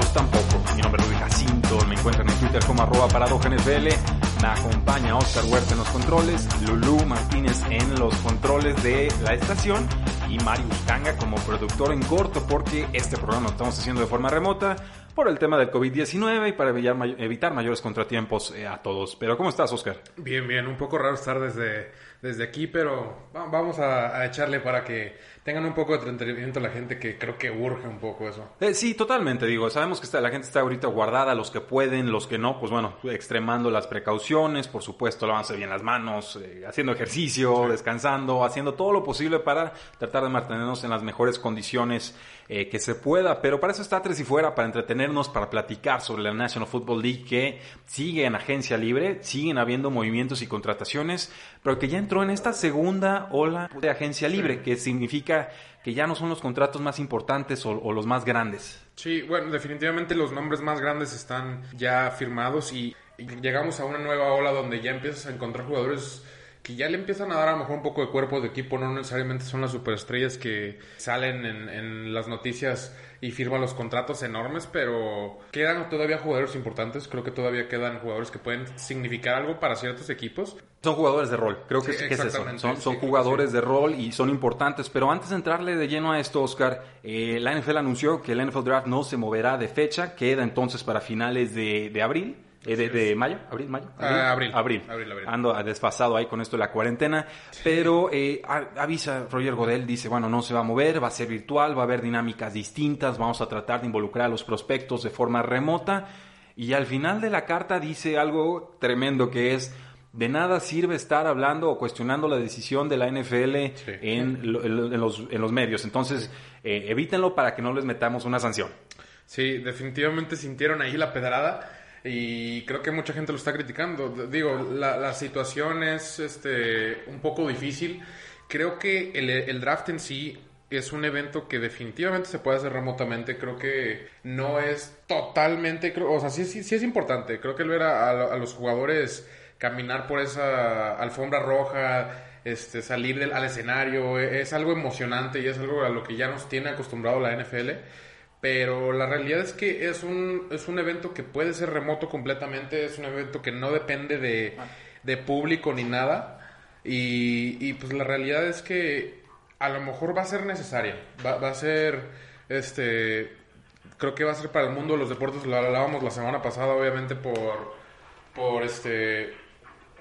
Tampoco. Mi nombre es Luis Jacinto, me encuentran en Twitter como arroba NFL, me acompaña Oscar Huerta en los controles, Lulú Martínez en los controles de la estación y Mario Buscanga como productor en corto porque este programa lo estamos haciendo de forma remota por el tema del COVID-19 y para evitar mayores contratiempos eh, a todos. Pero ¿cómo estás, Oscar? Bien, bien, un poco raro estar desde, desde aquí, pero va- vamos a, a echarle para que tengan un poco de entretenimiento la gente que creo que urge un poco eso. Eh, sí, totalmente, digo, sabemos que está, la gente está ahorita guardada, los que pueden, los que no, pues bueno, extremando las precauciones, por supuesto, lavándose bien las manos, eh, haciendo ejercicio, descansando, haciendo todo lo posible para tratar de mantenernos en las mejores condiciones eh, que se pueda, pero para eso está Tres y Fuera, para entretenernos, para platicar sobre la National Football League que sigue en agencia libre, siguen habiendo movimientos y contrataciones, pero que ya entró en esta segunda ola de agencia libre, que significa que ya no son los contratos más importantes o, los más grandes. Sí, bueno, definitivamente los nombres más grandes están ya firmados y, y llegamos a una nueva ola donde ya empiezas a encontrar jugadores que ya le empiezan a dar a lo mejor un poco de cuerpo de equipo, no necesariamente son las superestrellas que salen en, en las noticias y firman los contratos enormes, pero quedan todavía jugadores importantes, creo que todavía quedan jugadores que pueden significar algo para ciertos equipos. Son jugadores de rol, creo que Sí, sí, que es eso. Son, sí, jugadores sí. de rol y son importantes. Pero antes de entrarle de lleno a esto, Oscar, eh, la NFL anunció que el NFL Draft no se moverá de fecha, queda entonces para finales de, de abril. Eh, de, de mayo, abril, mayo, Ah, abril. abril, Abril, abril. Ando desfasado ahí con esto de la cuarentena, pero eh, avisa Roger Godel, dice, bueno, no se va a mover, va a ser virtual, va a haber dinámicas distintas, vamos a tratar de involucrar a los prospectos de forma remota. Y al final de la carta dice algo tremendo que es, de nada sirve estar hablando o cuestionando la decisión de la NFL en, lo- en lo- en los, en los medios. Entonces, eh, evítenlo para que no les metamos una sanción. Sí, definitivamente sintieron ahí la pedrada y creo que mucha gente lo está criticando. Digo, la, la situación es este, un poco difícil. Creo que el, el draft en sí es un evento que definitivamente se puede hacer remotamente. Creo que no es totalmente, creo- o sea, sí, sí, sí es importante. Creo que el ver a, a- a los jugadores caminar por esa alfombra roja, este, salir del, al escenario, e- es algo emocionante y es algo a lo que ya nos tiene acostumbrado la NFL. Pero la realidad es que es un, es un evento que puede ser remoto completamente, es un evento que no depende de, de público ni nada. Y, y, pues la realidad es que a lo mejor va a ser necesaria. Va, va a ser, este, creo que va a ser para el mundo de los deportes, lo hablábamos la semana pasada, obviamente por, por este,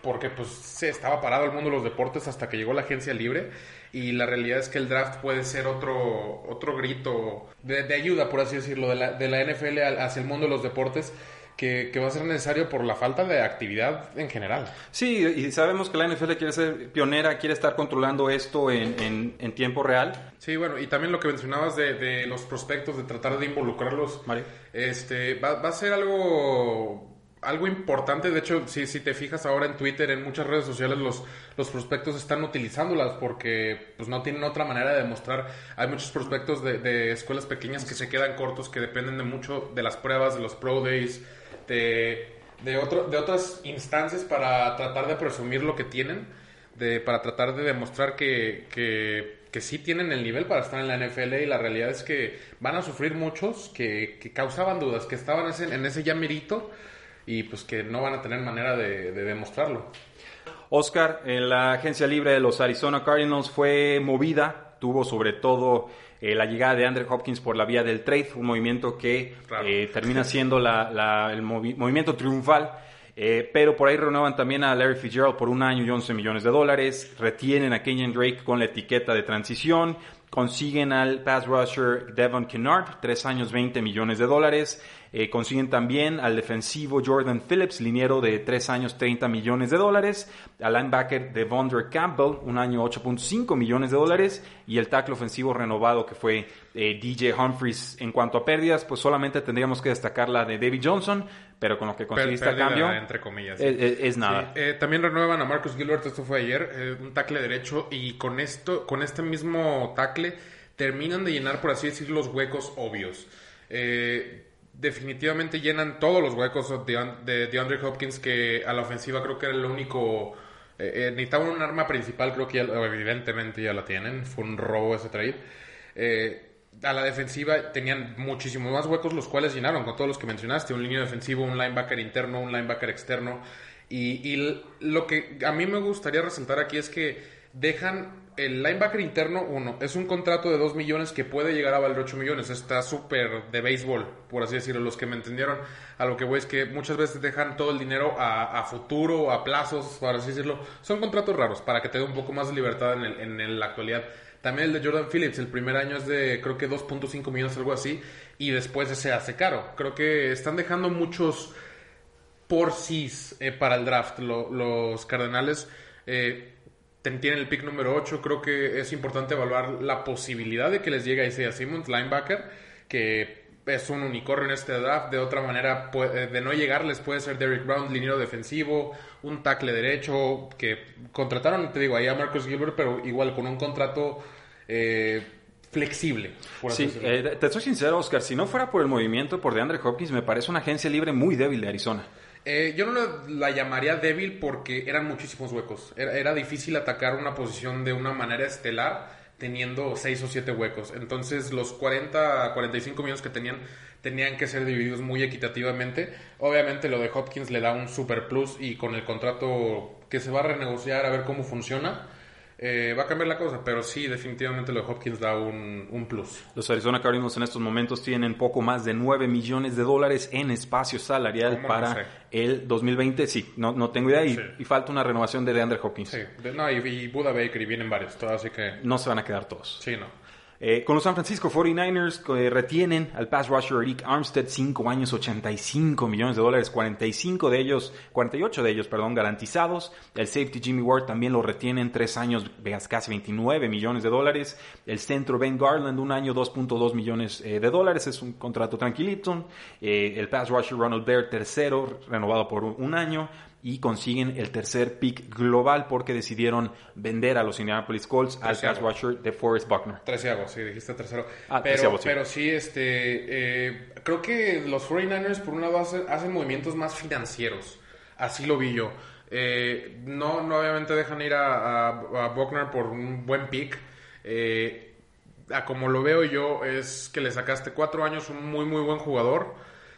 porque pues se estaba parado el mundo de los deportes hasta que llegó la agencia libre y la realidad es que el draft puede ser otro otro grito de, de ayuda por así decirlo de la, de la NFL hacia el mundo de los deportes que, que va a ser necesario por la falta de actividad en general. Sí, y sabemos que la NFL quiere ser pionera, quiere estar controlando esto en, en- en tiempo real. Sí, bueno, y también lo que mencionabas de, de los prospectos, de tratar de involucrarlos, Mario. este, va, va a ser algo, algo importante. De hecho, si, si te fijas ahora en Twitter, en muchas redes sociales, los, los prospectos están utilizándolas porque pues, no tienen otra manera de demostrar. Hay muchos prospectos de, de escuelas pequeñas que se quedan cortos, que dependen de mucho de las pruebas, de los Pro Days, de, de, otro, de otras instancias para tratar de presumir lo que tienen, de, para tratar de demostrar que, que, que sí tienen el nivel para estar en la NFL y la realidad es que van a sufrir muchos que, que causaban dudas, que estaban ese- en ese ya merito y pues que no van a tener manera de, de demostrarlo. Oscar, en la agencia libre de los Arizona Cardinals fue movida tuvo sobre todo eh, la llegada de Andrew Hopkins por la vía del trade, un movimiento que eh, termina siendo el movimiento triunfal. Eh, pero por ahí renuevan también a Larry Fitzgerald por un año y 11 millones de dólares. Retienen a Kenyon Drake con la etiqueta de transición. Consiguen al pass rusher Devon Kennard, tres años 20 millones de dólares. Eh, consiguen también al defensivo Jordan Phillips, liniero de 3 años 30 millones de dólares, al linebacker Devondre Campbell, un año 8.5 millones de dólares, y el tackle ofensivo renovado que fue eh, DJ Humphries. En cuanto a pérdidas, pues solamente tendríamos que destacar la de David Johnson, pero con lo que conseguiste a cambio, entre comillas, es, nada. Eh, también renuevan a Marcus Gilbert, esto fue ayer, un tackle derecho, y con esto, con este mismo tackle, terminan de llenar, por así decir, los huecos obvios. Eh, definitivamente llenan todos los huecos de, de, Andre Hopkins, que a la ofensiva creo que era el único... Eh, eh, necesitaban un arma principal, creo que evidentemente ya la tienen. Fue un robo ese trade. Eh, a la defensiva tenían muchísimos más huecos, los cuales llenaron con todos los que mencionaste. Un línea defensivo, un linebacker interno, un linebacker externo. Y, y lo que a mí me gustaría resaltar aquí es que dejan el linebacker interno, uno, es un contrato de 2 millones que puede llegar a valer 8 millones. Está súper de béisbol, por así decirlo. Los que me entendieron, a lo que voy es que muchas veces dejan todo el dinero a, futuro, a plazos, por así decirlo. Son contratos raros para que te dé un poco más de libertad en, en, la actualidad. También el de Jordan Phillips, el primer año es de creo que 2.5 millones, algo así, y después se hace caro. Creo que están dejando muchos por sí eh, para el draft los Cardenales. Eh, tienen el pick número 8. Creo que es importante evaluar la posibilidad de que les llegue a Isaiah Simmons, linebacker, que es un unicornio en este draft. De otra manera, de no llegarles puede ser Derrick Brown, liniero defensivo, un tackle derecho, que contrataron, te digo, ahí a Marcus Gilbert, pero igual con un contrato eh, flexible. sí, eh, te soy sincero, Oscar, si no fuera por el movimiento por DeAndre Hopkins, me parece una agencia libre muy débil de Arizona. Eh, yo no la llamaría débil porque eran muchísimos huecos. Era, difícil atacar una posición de una manera estelar teniendo 6 o 7 huecos. Entonces los 40, 45 millones que tenían tenían que ser divididos muy equitativamente. Obviamente lo de Hopkins le da un super plus y con el contrato que se va a renegociar a ver cómo funciona eh, va a cambiar la cosa, pero sí, definitivamente lo de Hopkins da un, plus. Los Arizona Cardinals en estos momentos tienen poco más de 9 millones de dólares en espacio salarial para el 2020. Sí, no, no tengo idea y, falta una renovación de DeAndre Hopkins. Sí, no, y, y Buda Baker y vienen varios, así que... No se van a quedar todos. Sí, no. Eh, con los San Francisco 49ers eh, retienen al pass rusher Eric Armstead 5 años 85 millones de dólares, 45 de ellos, 48 de ellos, perdón, garantizados. El safety Jimmy Ward también lo retienen 3 años, casi 29 millones de dólares. El centro Ben Garland un año 2.2 millones eh, de dólares, es un contrato tranquilito. el pass rusher Ronald Baird tercero, renovado por un año y consiguen el tercer pick global porque decidieron vender a los Indianapolis Colts al pass rusher de Forrest Buckner. Treceavo, sí, dijiste tercero. Ah, pero, sí. pero sí, este, eh, creo que los 49ers por un lado hacen, movimientos más financieros. Así lo vi yo. Eh, no, no obviamente dejan ir a, a, Buckner por un buen pick. Eh, a como lo veo yo es que le sacaste cuatro años un muy muy buen jugador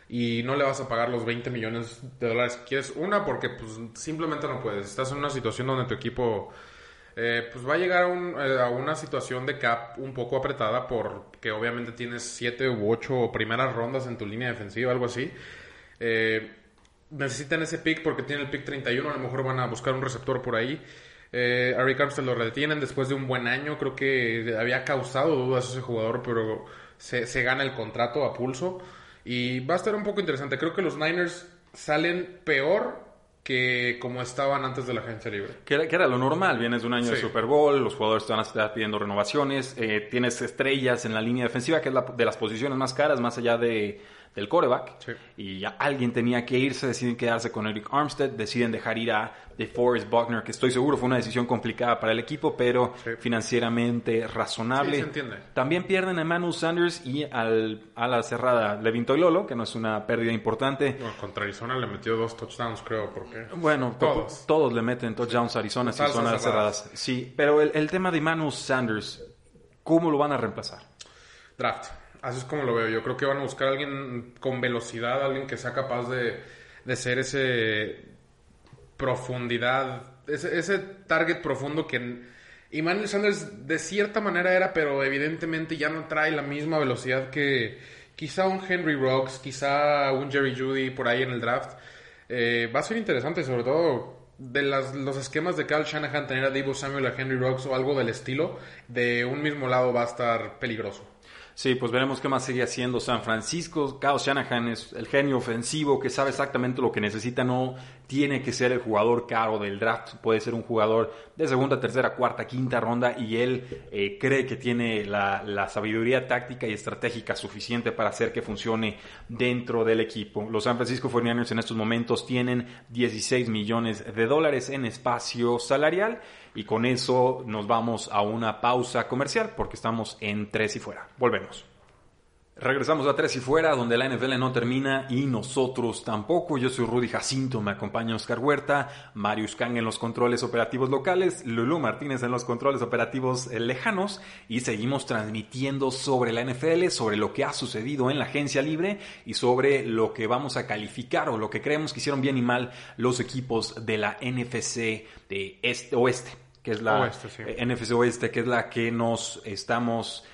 y no le vas a pagar los 20 millones de dólares que quieres. Una, porque pues simplemente no puedes. Estás en una situación donde tu equipo eh, pues va a llegar eh, a, una situación de cap un poco apretada porque obviamente tienes 7 u 8 primeras rondas en tu línea defensiva, algo así. Eh, necesitan ese pick porque tienen el pick 31, a lo mejor van a buscar un receptor por ahí. Eh, Rick Armstead lo retienen después de un buen año, creo que había causado dudas ese jugador, pero se, se gana el contrato a pulso. Y va a estar un poco interesante. Creo que los Niners salen peor que como estaban antes de la agencia libre. Que era, lo normal, vienes de un año de Super Bowl, los jugadores te van a estar pidiendo renovaciones, eh, tienes estrellas en la línea defensiva, que es la, de las posiciones más caras, más allá de del coreback. Y ya alguien tenía que irse, deciden quedarse con Eric Armstead, deciden dejar ir a DeForest Buckner, que estoy seguro fue una decisión complicada para el equipo, pero financieramente razonable. se entiende. También pierden a Emmanuel Sanders y al, a la cerrada Levin Toilolo, que no es una pérdida importante. contra Arizona le metió dos touchdowns, creo, porque... Bueno, todos, todos le meten touchdowns a Arizona si son cerradas. cerradas. Sí, pero el, el tema de Emmanuel Sanders, ¿cómo lo van a reemplazar? Draft. Así es como lo veo. Yo creo que van a buscar a alguien con velocidad, alguien que sea capaz de, de ser ese profundidad, ese, target profundo que, Y Manuel Sanders de cierta manera era, pero evidentemente ya no trae la misma velocidad que quizá un Henry Rocks, quizá un Jerry Judy por ahí en el draft. Eh, va a ser interesante, sobre todo de las, los esquemas de Kyle Shanahan, tener a Debo Samuel, a Henry Rocks o algo del estilo, de un mismo lado va a estar peligroso. Sí, pues veremos qué más sigue haciendo San Francisco. Kyle Shanahan es el genio ofensivo que sabe exactamente lo que necesita. No tiene que ser el jugador caro del draft. Puede ser un jugador de segunda, tercera, cuarta, quinta ronda y él eh, cree que tiene la, la, sabiduría táctica y estratégica suficiente para hacer que funcione dentro del equipo. Los San Francisco 49ers en estos momentos tienen 16 millones de dólares en espacio salarial y con eso nos vamos a una pausa comercial porque estamos en tres y fuera. Volvemos. Regresamos a Tres y Fuera, donde la NFL no termina y nosotros tampoco. Yo soy Rudy Jacinto, me acompaña Oscar Huerta, Marius Kang en los controles operativos locales, Lulu Martínez en los controles operativos lejanos y seguimos transmitiendo sobre la NFL, sobre lo que ha sucedido en la agencia libre y sobre lo que vamos a calificar o lo que creemos que hicieron bien y mal los equipos de la NFC de este oeste, que es la Oeste, sí. eh, NFC oeste, que es la que nos estamos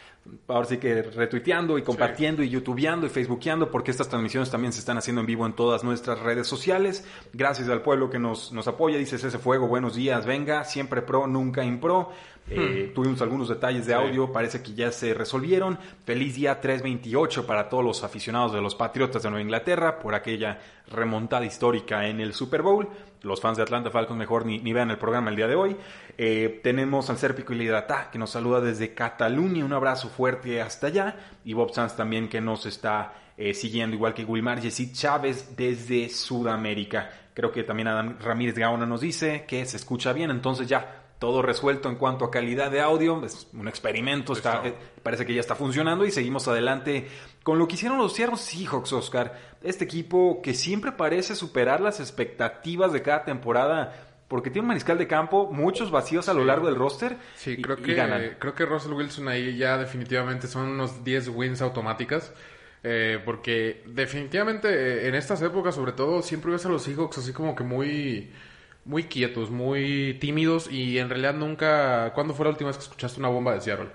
ahora sí que retuiteando y compartiendo y youtubeando y facebookeando porque estas transmisiones también se están haciendo en vivo en todas nuestras redes sociales. Gracias al pueblo que nos, nos apoya, dices ese fuego, buenos días, venga, siempre pro, nunca impro. Eh, Tuvimos algunos detalles de Sí. audio, parece que ya se resolvieron. Feliz día 328 para todos los aficionados de los Patriotas de Nueva Inglaterra por aquella remontada histórica en el Super Bowl. Los fans de Atlanta Falcons mejor ni, ni vean el programa el día de hoy. Eh, tenemos al Serpico y Lidata que nos saluda desde Cataluña. Un abrazo fuerte hasta allá. Y Bob Sanz también que nos está eh, siguiendo, igual que Wilmar Yesid Chávez desde Sudamérica. Creo que también Adam Ramírez Gaona nos dice que se escucha bien. Entonces ya todo resuelto en cuanto a calidad de audio. Es un experimento, está, eh, parece que ya está funcionando y seguimos adelante con lo que hicieron los Seattle Seahawks, Oscar. Este equipo que siempre parece superar las expectativas de cada temporada porque tiene un mariscal de campo, muchos vacíos a lo largo del roster Sí, y, creo y que, ganan. creo que Russell Wilson ahí ya definitivamente son unos 10 wins automáticas. eh, porque definitivamente eh, en estas épocas, sobre todo, siempre ves a los Seahawks así como que muy, muy quietos, muy tímidos y en realidad nunca... ¿Cuándo fue la última vez que escuchaste una bomba de Seattle?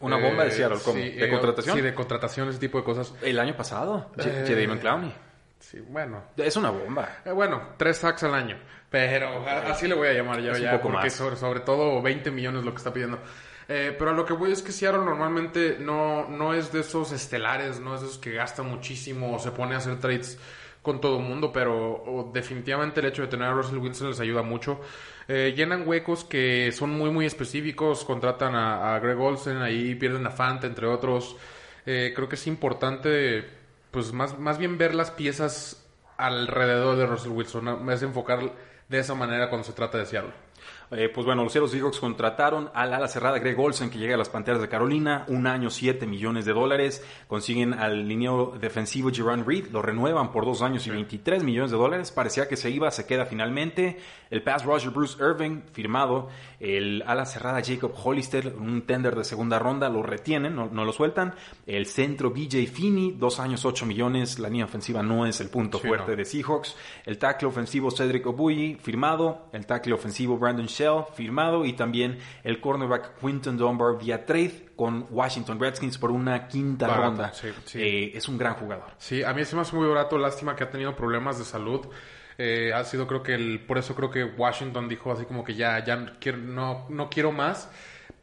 Una bomba de Eh, Seattle, ¿cómo? sí, ¿De eh, contratación? Sí, de contratación, ese tipo de cosas. El año pasado, J- Eh, Clowney. Sí, bueno. Es una bomba. Eh, bueno, tres sacks al año. Pero así le voy a llamar Es un ya poco porque más. sobre, sobre todo 20 millones lo que está pidiendo. Eh, pero a lo que voy es que Seattle normalmente no, no es de esos estelares, no es de esos que gasta muchísimo o se pone a hacer trades con todo mundo, pero definitivamente el hecho de tener a Russell Wilson les ayuda mucho. Eh, llenan huecos que son muy, muy específicos, contratan a, Greg Olsen, ahí pierden a Fant, entre otros. Eh, creo que es importante, pues más, más bien ver las piezas alrededor de Russell Wilson, es enfocar de esa manera cuando se trata de Seattle. Eh, pues bueno, los Seattle Seahawks contrataron al ala cerrada Greg Olsen, que llega a las Panteras de Carolina, un año, 7 millones de dólares. Consiguen al lineo defensivo Jerron Reed, lo renuevan por dos años y 23 millones de dólares. Parecía que se iba, se queda finalmente. El pass rusher Bruce Irving, firmado. El ala cerrada Jacob Hollister, un tender de segunda ronda, lo retienen, no, no lo sueltan. El centro BJ Finney, dos años, 8 millones. La línea ofensiva no es el punto Sí, fuerte no. de Seahawks. El tackle ofensivo Cedric Obuyi, firmado. El tackle ofensivo Brandon Shell, firmado. Y también el cornerback Quinton Dunbar vía trade con Washington Redskins por una quinta Barato, ronda. sí, sí. Eh, es un gran jugador. Sí, a mí se me hace muy barato, lástima que ha tenido problemas de salud. Eh, ha sido creo que el, por eso creo que Washington dijo así como que ya, ya quiero, no, no quiero más,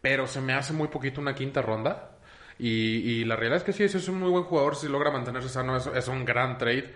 pero se me hace muy poquito una quinta ronda. Y, y la realidad es que sí, es un muy buen jugador, si logra mantenerse sano, es, es un gran trade.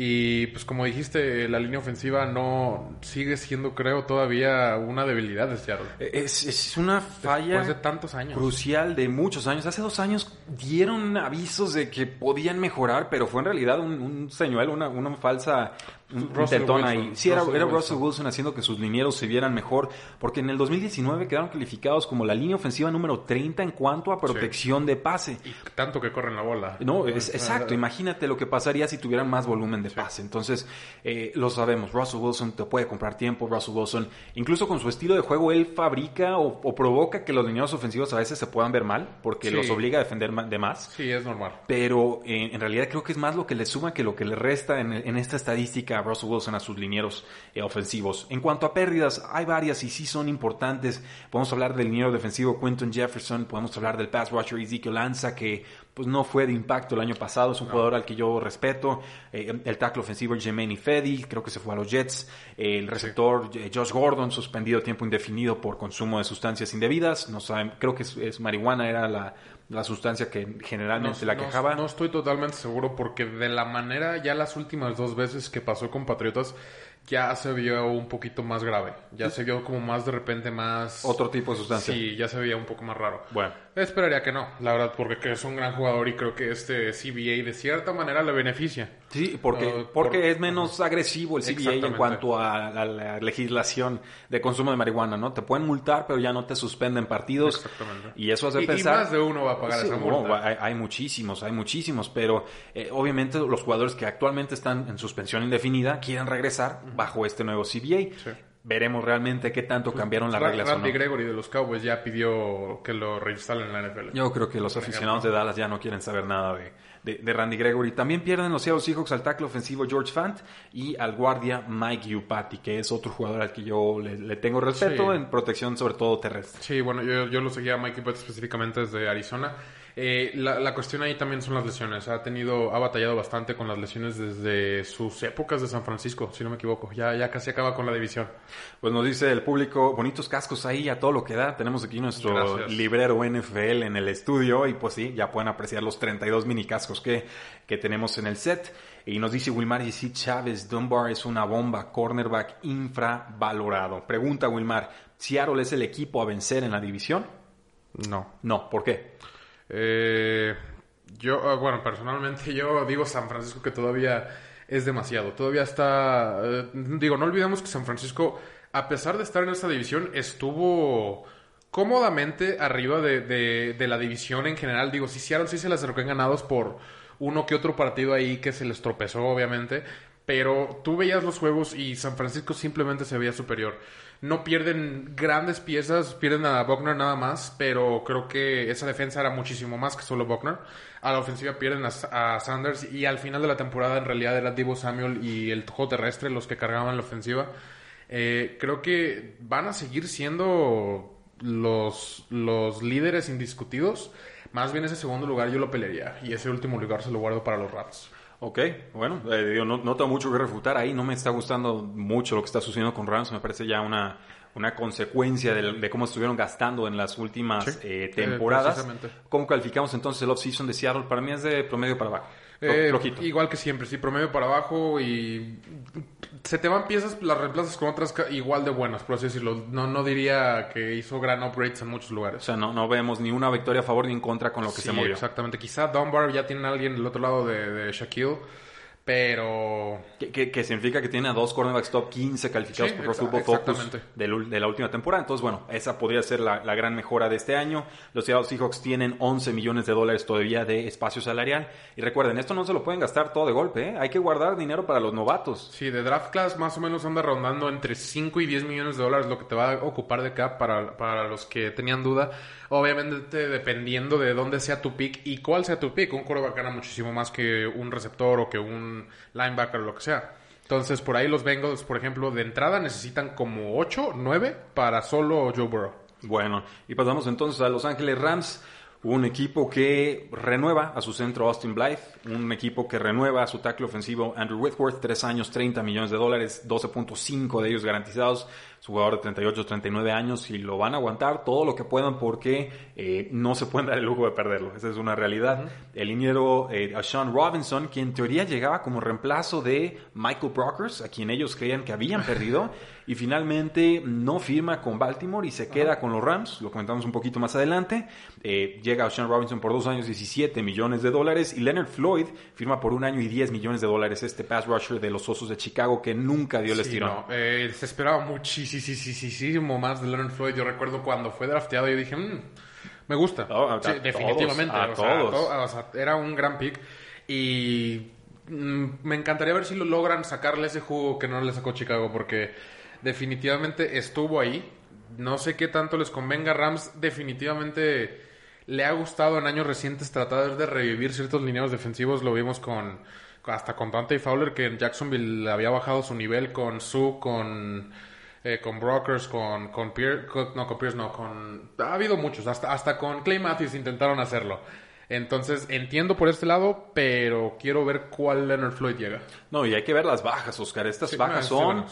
Y pues como dijiste, la línea ofensiva no sigue siendo, creo, todavía una debilidad de Seattle. Eh, Es, es una falla Después de tantos años. crucial de muchos años. Hace dos años dieron avisos de que podían mejorar, pero fue en realidad un, un señuelo, una, una falsa Wilson. ahí. Sí, era, Russell era. Russell Wilson haciendo que sus linieros se vieran mejor, porque en el 2019 quedaron calificados como la línea ofensiva número 30 en cuanto a protección de pase. Y tanto que corren la bola. No, es, Ah, exacto. Imagínate lo que pasaría si tuvieran más volumen de pase. Entonces, eh, lo sabemos. Russell Wilson te puede comprar tiempo. Russell Wilson, incluso con su estilo de juego, él fabrica o, o provoca que los lineados ofensivos a veces se puedan ver mal porque Sí. los obliga a defender de más. Sí, es normal. Pero eh, en realidad creo que es más lo que le suma que lo que le resta en, en esta estadística a Russell Wilson a sus linieros eh, ofensivos. En cuanto a pérdidas, hay varias y sí son importantes. Podemos hablar del liniero defensivo Quinton Jefferson, podemos hablar del pass rusher Ezekiel Lanza, que pues no fue de impacto el año pasado, es un jugador al que yo respeto. Eh, el tackle ofensivo Jermaine Fedi, creo que se fue a los Jets. el receptor eh, Josh Gordon, suspendido tiempo indefinido por consumo de sustancias indebidas. No saben, creo que es, marihuana, era la, sustancia que generalmente la quejaba. No, estoy totalmente seguro porque de la manera, ya las últimas dos veces que pasó con Patriotas, ya se vio un poquito más grave. Ya se vio como más de repente más... Otro tipo de sustancia. Sí, ya se veía un poco más raro. Bueno. Esperaría que no, la verdad, porque es un gran jugador y creo que este CBA de cierta manera le beneficia. Sí, porque, porque es menos agresivo el CBA en cuanto a, la legislación de consumo de marihuana, ¿no? Te pueden multar, pero ya no te suspenden partidos. Exactamente. Y eso hace pensar... Y más de uno va a pagar esa multa. hay, muchísimos, hay muchísimos, pero eh, obviamente los jugadores que actualmente están en suspensión indefinida quieren regresar bajo este nuevo CBA. Veremos realmente qué tanto pues, cambiaron las reglas. Randy Gregory de los Cowboys ya pidió que lo reinstalen en la NFL. Yo creo que los aficionados de Dallas ya no quieren saber nada de, Randy Gregory. También pierden los Seattle Seahawks al tackle ofensivo George Fant y al guardia Mike Upati, que es otro jugador al que yo le, tengo respeto en protección sobre todo terrestre. Sí, bueno, yo, yo lo seguía a Mike Upati específicamente desde Arizona. Eh, la, cuestión ahí también son las lesiones. Ha tenido, ha batallado bastante con las lesiones desde sus épocas de San Francisco, si no me equivoco. Ya, ya casi acaba con la división. Pues nos dice el público, bonitos cascos ahí a todo lo que da. Tenemos aquí nuestro librero NFL en el estudio y pues sí, ya pueden apreciar los 32 mini cascos que, que tenemos en el set. Y nos dice Wilmar y Chávez, Dunbar es una bomba, cornerback infravalorado. Pregunta Wilmar, ¿Seattle es el equipo a vencer en la división? No. No, ¿por qué? Eh, yo, ah, bueno, personalmente yo digo San Francisco que todavía es demasiado. Todavía está... Eh, digo, no olvidemos que San Francisco, a pesar de estar en esta división, estuvo cómodamente arriba de, la división en general. Digo, si Seattle sí se las acercó en ganados por uno que otro partido ahí que se les tropezó, obviamente. Pero tú veías los juegos y San Francisco simplemente se veía superior. No pierden grandes piezas, pierden a Buckner nada más, pero creo que esa defensa era muchísimo más que solo Buckner. A la ofensiva pierden a, Sanders y al final de la temporada en realidad era Divo Samuel y el juego terrestre los que cargaban la ofensiva. Eh, creo que van a seguir siendo los, los líderes indiscutidos. Más bien ese segundo lugar yo lo pelearía y ese último lugar se lo guardo para los Rams. Ok, bueno, eh, no, no, tengo mucho que refutar ahí, no me está gustando mucho lo que está sucediendo con Rams, me parece ya una, una consecuencia de, cómo estuvieron gastando en las últimas eh, eh, temporadas. ¿Cómo calificamos entonces el off-season de Seattle? Para mí es de promedio para abajo. Eh, igual que siempre, sí, promedio para abajo y se te van piezas, las reemplazas con otras igual de buenas, por así decirlo. No, no diría que hizo gran upgrades en muchos lugares. O sea, no, no vemos ni una victoria a favor ni en contra con lo que se movió. Exactamente. Quizá Dunbar ya tiene a alguien del otro lado de, de Shaquille pero. Que, significa que tiene a dos cornerbacks top 15 calificados por Pro Football Focus de, la última temporada. Entonces, bueno, esa podría ser la, gran mejora de este año. Los Seattle Seahawks tienen 11 millones de dólares todavía de espacio salarial. Y recuerden, esto no se lo pueden gastar todo de golpe. ¿eh? Hay que guardar dinero para los novatos. Sí, de draft class más o menos anda rondando entre 5 y 10 millones de dólares lo que te va a ocupar de cap para, para los que tenían duda. Obviamente dependiendo de dónde sea tu pick y cuál sea tu pick. Un quarterback gana muchísimo más que un receptor o que un linebacker o lo que sea. Entonces, por ahí los Bengals, por ejemplo, de entrada necesitan como 8, 9 para solo Joe Burrow. Bueno, y pasamos entonces a Los Ángeles Rams un equipo que renueva a su centro Austin Blythe, un equipo que renueva a su tackle ofensivo Andrew Whitworth, tres años, 30 millones de dólares, 12.5 de ellos garantizados, su jugador de 38, 39 años y lo van a aguantar todo lo que puedan porque eh, no se pueden dar el lujo de perderlo, esa es una realidad. El liniero eh, Sean Robinson, quien en teoría llegaba como reemplazo de Michael Brockers, a quien ellos creían que habían perdido, y finalmente no firma con Baltimore y se queda con los Rams, lo comentamos un poquito más adelante. Eh, llega Ocean Robinson por dos años 17 millones de dólares y Leonard Floyd firma por un año y 10 millones de dólares este pass rusher de los Osos de Chicago que nunca dio el estirón. Eh, se esperaba muchísimo más de Leonard Floyd. Yo recuerdo cuando fue drafteado yo dije, mm, me gusta. definitivamente. era un gran pick y mm, me encantaría ver si lo logran sacarle ese jugo que no le sacó Chicago porque definitivamente estuvo ahí. No sé qué tanto les convenga. Rams definitivamente le ha gustado en años recientes tratar de revivir ciertos lineos defensivos. Lo vimos con, hasta con Dante Fowler, que en Jacksonville había bajado su nivel con Sue, con, eh, con Brokers, con, con Pierce, no, con Pierce no, con... Ha habido muchos, hasta, hasta con Clay Matthews intentaron hacerlo. Entonces, entiendo por este lado, pero quiero ver cuál Leonard Floyd llega. No, y hay que ver las bajas, Oscar. Estas bajas son...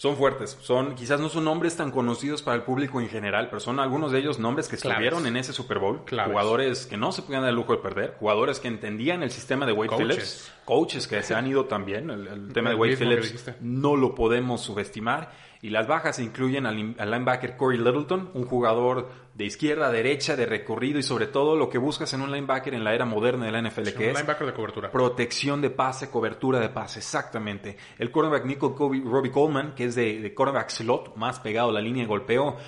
son fuertes. Son, quizás no son nombres tan conocidos para el público en general, pero son algunos de ellos nombres que estuvieron en ese Super Bowl. Jugadores que no se podían dar el lujo de perder, jugadores que entendían el sistema de Wade Phillips, coaches que se han ido también. El, tema de Wade Phillips no lo podemos subestimar. Y las bajas incluyen al, al linebacker Corey Littleton, un jugador de izquierda a derecha, de recorrido y sobre todo lo que buscas en un linebacker en la era moderna de la NFL, que un linebacker de cobertura. protección de pase, cobertura de pase, exactamente. El cornerback Nico Robbie Coleman, que es de, de cornerback slot, más pegado a la línea de golpeo,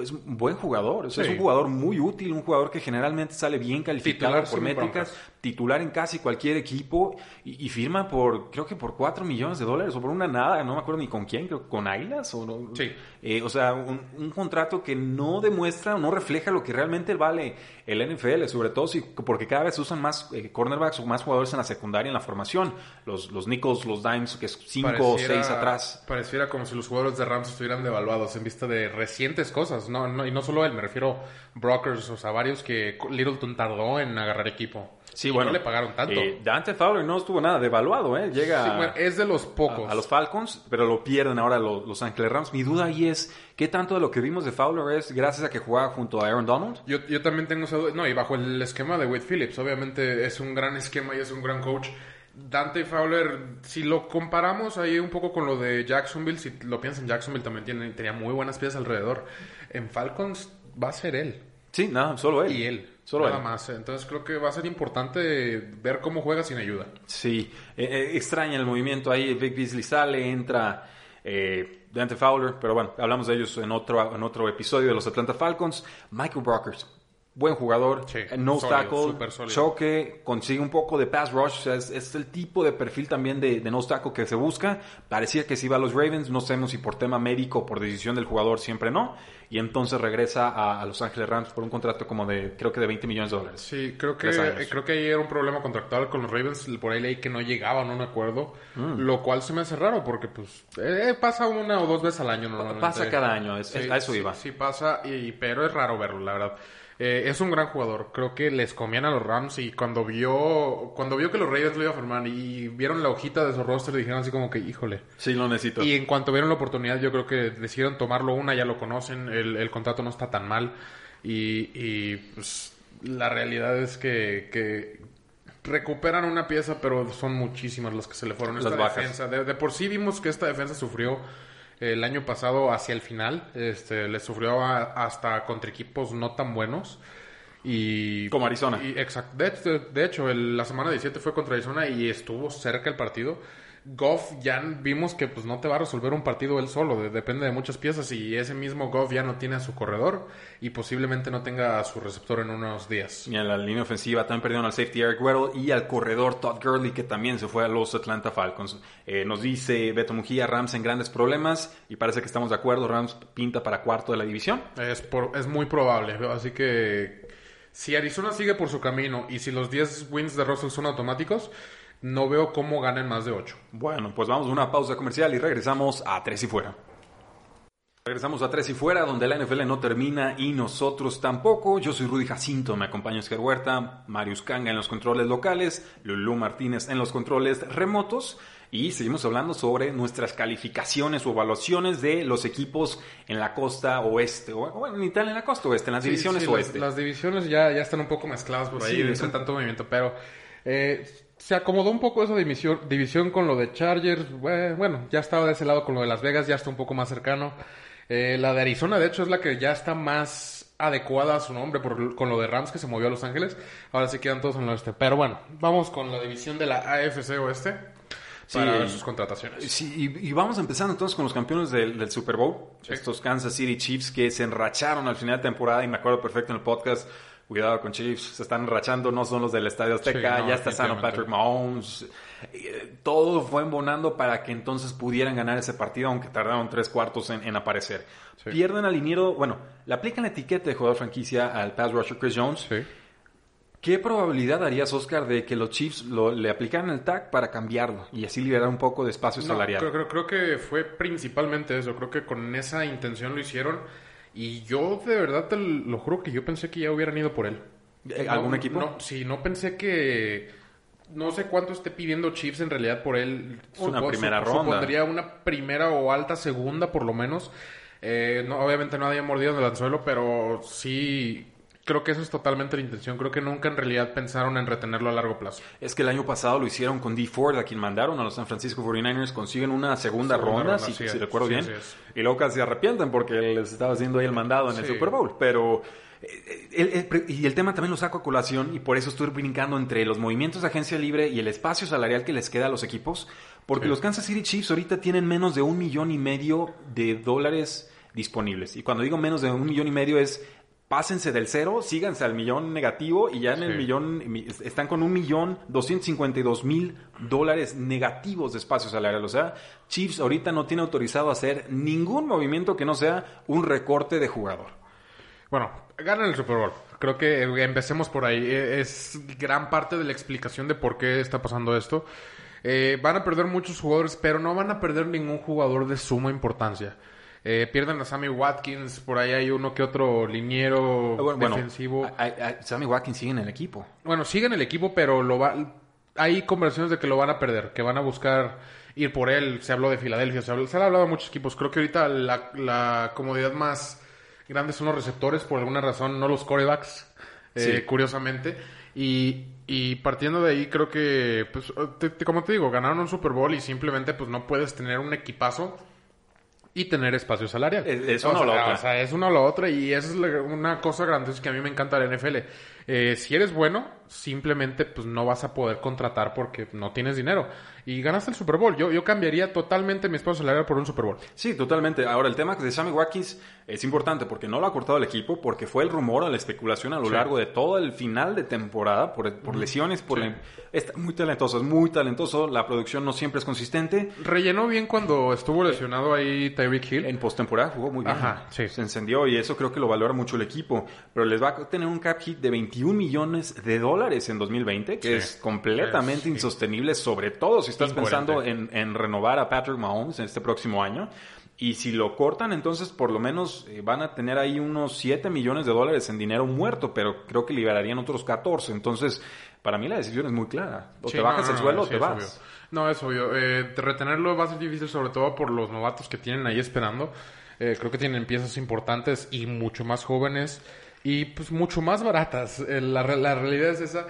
es un buen jugador, es un jugador muy útil, un jugador que generalmente sale bien calificado por métricas, titular en casi cualquier equipo y, firma por, creo que por 4 millones de dólares o por una nada, no me acuerdo ni con quién, creo con Águilas o no. Sí. Eh, o sea, un, contrato que no demuestra o no refleja lo que realmente vale el NFL, sobre todo si, porque cada vez usan más eh, cornerbacks o más jugadores en la secundaria, en la formación, los, los nickels, los dimes, que es 5 o 6 atrás. Pareciera como si los jugadores de Rams estuvieran devaluados en vista de recientes cosas, no, no y no solo él, me refiero Brokers, o sea, varios que Littleton tardó en agarrar equipo. Sí, bueno. No le pagaron tanto. Eh, Dante Fowler no estuvo nada devaluado, ¿eh? Llega. es de los pocos. A, los Falcons, pero lo pierden ahora los, los Ángeles Rams. Mi duda ahí es: ¿qué tanto de lo que vimos de Fowler es gracias a que jugaba junto a Aaron Donald? Yo, yo también tengo esa duda. No, y bajo el esquema de Wade Phillips, obviamente es un gran esquema y es un gran coach. Dante Fowler, si lo comparamos ahí un poco con lo de Jacksonville, si lo piensas en Jacksonville también tiene, tenía muy buenas piezas alrededor. En Falcons va a ser él. Sí, nada, solo él. Y él. Solo nada más. Entonces creo que va a ser importante ver cómo juega sin ayuda. Sí, eh, eh, extraña el movimiento ahí. Vic Beasley sale, entra eh, Dante Fowler, pero bueno, hablamos de ellos en otro, en otro episodio de los Atlanta Falcons. Michael Brockers, buen jugador, no tackle, choque, consigue un poco de pass rush, es, el tipo de perfil también de, de no tackle que se busca. Parecía que si iba a los Ravens, no sabemos si por tema médico o por decisión del jugador, siempre no. Y entonces regresa a, Los Ángeles Rams por un contrato como de, creo que de 20 millones de dólares. Sí, creo que, creo que ahí era un problema contractual con los Ravens, por ahí leí que no llegaban a un acuerdo, mm. lo cual se me hace raro porque pues eh, pasa una o dos veces al año normalmente. Pasa cada año, a eso iba. Sí, pasa, y, pero es raro verlo, la verdad. Eh, es un gran jugador. Creo que les conviene a los Rams y cuando vio cuando vio que los Raiders lo iban a formar y vieron la hojita de su roster dijeron así como que, híjole. Sí, lo necesito. Y en cuanto vieron la oportunidad, yo creo que decidieron tomarlo una, ya lo conocen, el, contrato no está tan mal y, pues, la realidad es que, recuperan una pieza, pero son muchísimas las que se le fueron. Esta Las defensa, de por sí vimos que esta defensa sufrió el año pasado hacia el final. Este, le sufrió hasta contra equipos no tan buenos. Y, Como Arizona. Y, exacto. De, hecho, la semana 17 fue contra Arizona y estuvo cerca el partido. Goff ya vimos que pues no te va a resolver un partido él solo, depende de muchas piezas y ese mismo Goff ya no tiene a su corredor y posiblemente no tenga a su receptor en unos días. Y en la línea ofensiva también perdieron al safety Eric Weddle y al corredor Todd Gurley que también se fue a los Atlanta Falcons. Eh, nos dice Beto Mujía, Rams en grandes problemas y parece que estamos de acuerdo, Rams pinta para cuarto de la división. Es, es muy probable, así que si Arizona sigue por su camino y si los 10 wins de Russell son automáticos, no veo cómo ganen más de 8. Bueno, pues vamos a una pausa comercial y regresamos a Tres y Fuera. Regresamos a Tres y Fuera, donde la NFL no termina y nosotros tampoco. Yo soy Rudy Jacinto, me acompaña Oscar Huerta, Marius Kanga en los controles locales, Lulu Martínez en los controles remotos. Y seguimos hablando sobre nuestras calificaciones o evaluaciones de los equipos en la costa oeste, o bueno, ni tal en la costa oeste, en las divisiones oeste. Las, divisiones ya, ya están un poco mezcladas por ahí, no tanto movimiento, pero eh, se acomodó un poco esa división, división con lo de Chargers. Bueno, ya estaba de ese lado con lo de Las Vegas, ya está un poco más cercano. Eh, la de Arizona, de hecho, es la que ya está más adecuada a su nombre por, con lo de Rams que se movió a Los Ángeles. Ahora sí quedan todos en el oeste. Pero bueno, vamos con la división de la AFC Oeste para ver sus contrataciones. Sí, y, vamos empezando entonces con los campeones del, Super Bowl. Estos Kansas City Chiefs que se enracharon al final de temporada y me acuerdo perfecto en el podcast cuidado con Chiefs, se están enrachando, no son los del Estadio Azteca, ya está sano Patrick Mahomes. Eh, todo fue embonando para que entonces pudieran ganar ese partido, aunque tardaron tres cuartos en, aparecer. Pierden al liniero, bueno, le aplican la etiqueta de jugador franquicia al pass rusher Chris Jones. ¿Qué probabilidad darías, Oscar, de que los Chiefs lo, le aplicaran el tag para cambiarlo y así liberar un poco de espacio No, salarial? creo, creo- creo que fue principalmente eso. Creo que con esa intención lo hicieron. Y yo de verdad te lo juro que yo pensé que ya hubieran ido por él. Eh, ¿Algún No, equipo? No, sí, no pensé que... No sé cuánto esté pidiendo Chiefs en realidad por él. Una Supo- primera ronda. Supondría una primera o alta segunda por lo menos. Eh, no, obviamente no había mordido en el anzuelo, pero sí... Creo que eso es totalmente la intención. Creo que nunca en realidad pensaron en retenerlo a largo plazo. Es que el año pasado lo hicieron con D. Ford, a quien mandaron a los San Francisco 49ers, consiguen una segunda, Segunda ronda, ronda, si, sí si es, recuerdo sí, bien, y luego casi se arrepienten porque les estaba haciendo ahí el mandado en el. Super Bowl. Pero eh, el- y el tema también lo saco a colación y por eso estoy brincando entre los movimientos de agencia libre y el espacio salarial que les queda a los equipos, porque Sí. los Kansas City Chiefs ahorita tienen menos de un millón y medio de dólares disponibles. Y cuando digo menos de un millón y medio es pásense del cero, síganse al millón negativo y ya en el millón mi- están con un millón doscientos cincuenta y dos mil dólares negativos de espacio salarial. O sea, Chiefs ahorita no tiene autorizado hacer ningún movimiento que no sea un recorte de jugador. Bueno, ganan el Super Bowl. Creo que empecemos por ahí. Eh, Es gran parte de la explicación de por qué está pasando esto. Eh, van a perder muchos jugadores, pero no van a perder ningún jugador de suma importancia. Eh, pierden a Sammy Watkins, por ahí hay uno que otro liniero Bueno, bueno, defensivo. a- a- a- Sammy Watkins sigue en el equipo. Bueno, siguen el equipo, pero lo va, hay conversaciones de que lo van a perder, que van a buscar ir por él. Se habló de Filadelfia, se, habló- se ha hablado de muchos equipos. Creo que ahorita la, la comodidad más grande son los receptores, por alguna razón, no los corebacks, eh, Sí. curiosamente. Y, y partiendo de ahí, creo que, pues, te- te- como te digo, ganaron un Super Bowl y simplemente pues no puedes tener un equipazo y tener espacio salarial. Es- es O una o sea, la otra. o sea, es una o la otra y esa es la- una cosa grandiosa que a mí me encanta de la NFL. Eh, si eres bueno, simplemente pues no vas a poder contratar porque no tienes dinero. Y ganaste el Super Bowl. Yo, yo cambiaría totalmente mi espacio salarial por un Super Bowl. Sí, totalmente. Ahora, el tema de Sammy Watkins es importante porque no lo ha cortado el equipo, porque fue el rumor la especulación a lo Sí. largo de todo el final de temporada por, por lesiones, por la- está muy talentoso, es muy talentoso, la producción no siempre es consistente. Rellenó bien cuando estuvo lesionado ahí Tyreek Hill. En postemporada jugó muy bien. Ajá, sí. Se encendió y eso creo que lo valora mucho el equipo. Pero les va a tener un cap hit de 21 millones de dólares en 2020, que Sí. es completamente Es- sí. insostenible, sobre todo si estás pensando en, en renovar a Patrick Mahomes en este próximo año. Y si lo cortan, entonces por lo menos eh, van a tener ahí unos 7 millones de dólares en dinero muerto, pero creo que liberarían otros 14. Entonces, para mí la decisión es muy clara. O Sí, te bajas no, el no, suelo o te vas. obvio. No, es obvio. Eh, retenerlo va a ser difícil, sobre todo por los novatos que tienen ahí esperando. Eh, creo que tienen piezas importantes y mucho más jóvenes y pues mucho más baratas. Eh, la, la realidad es esa.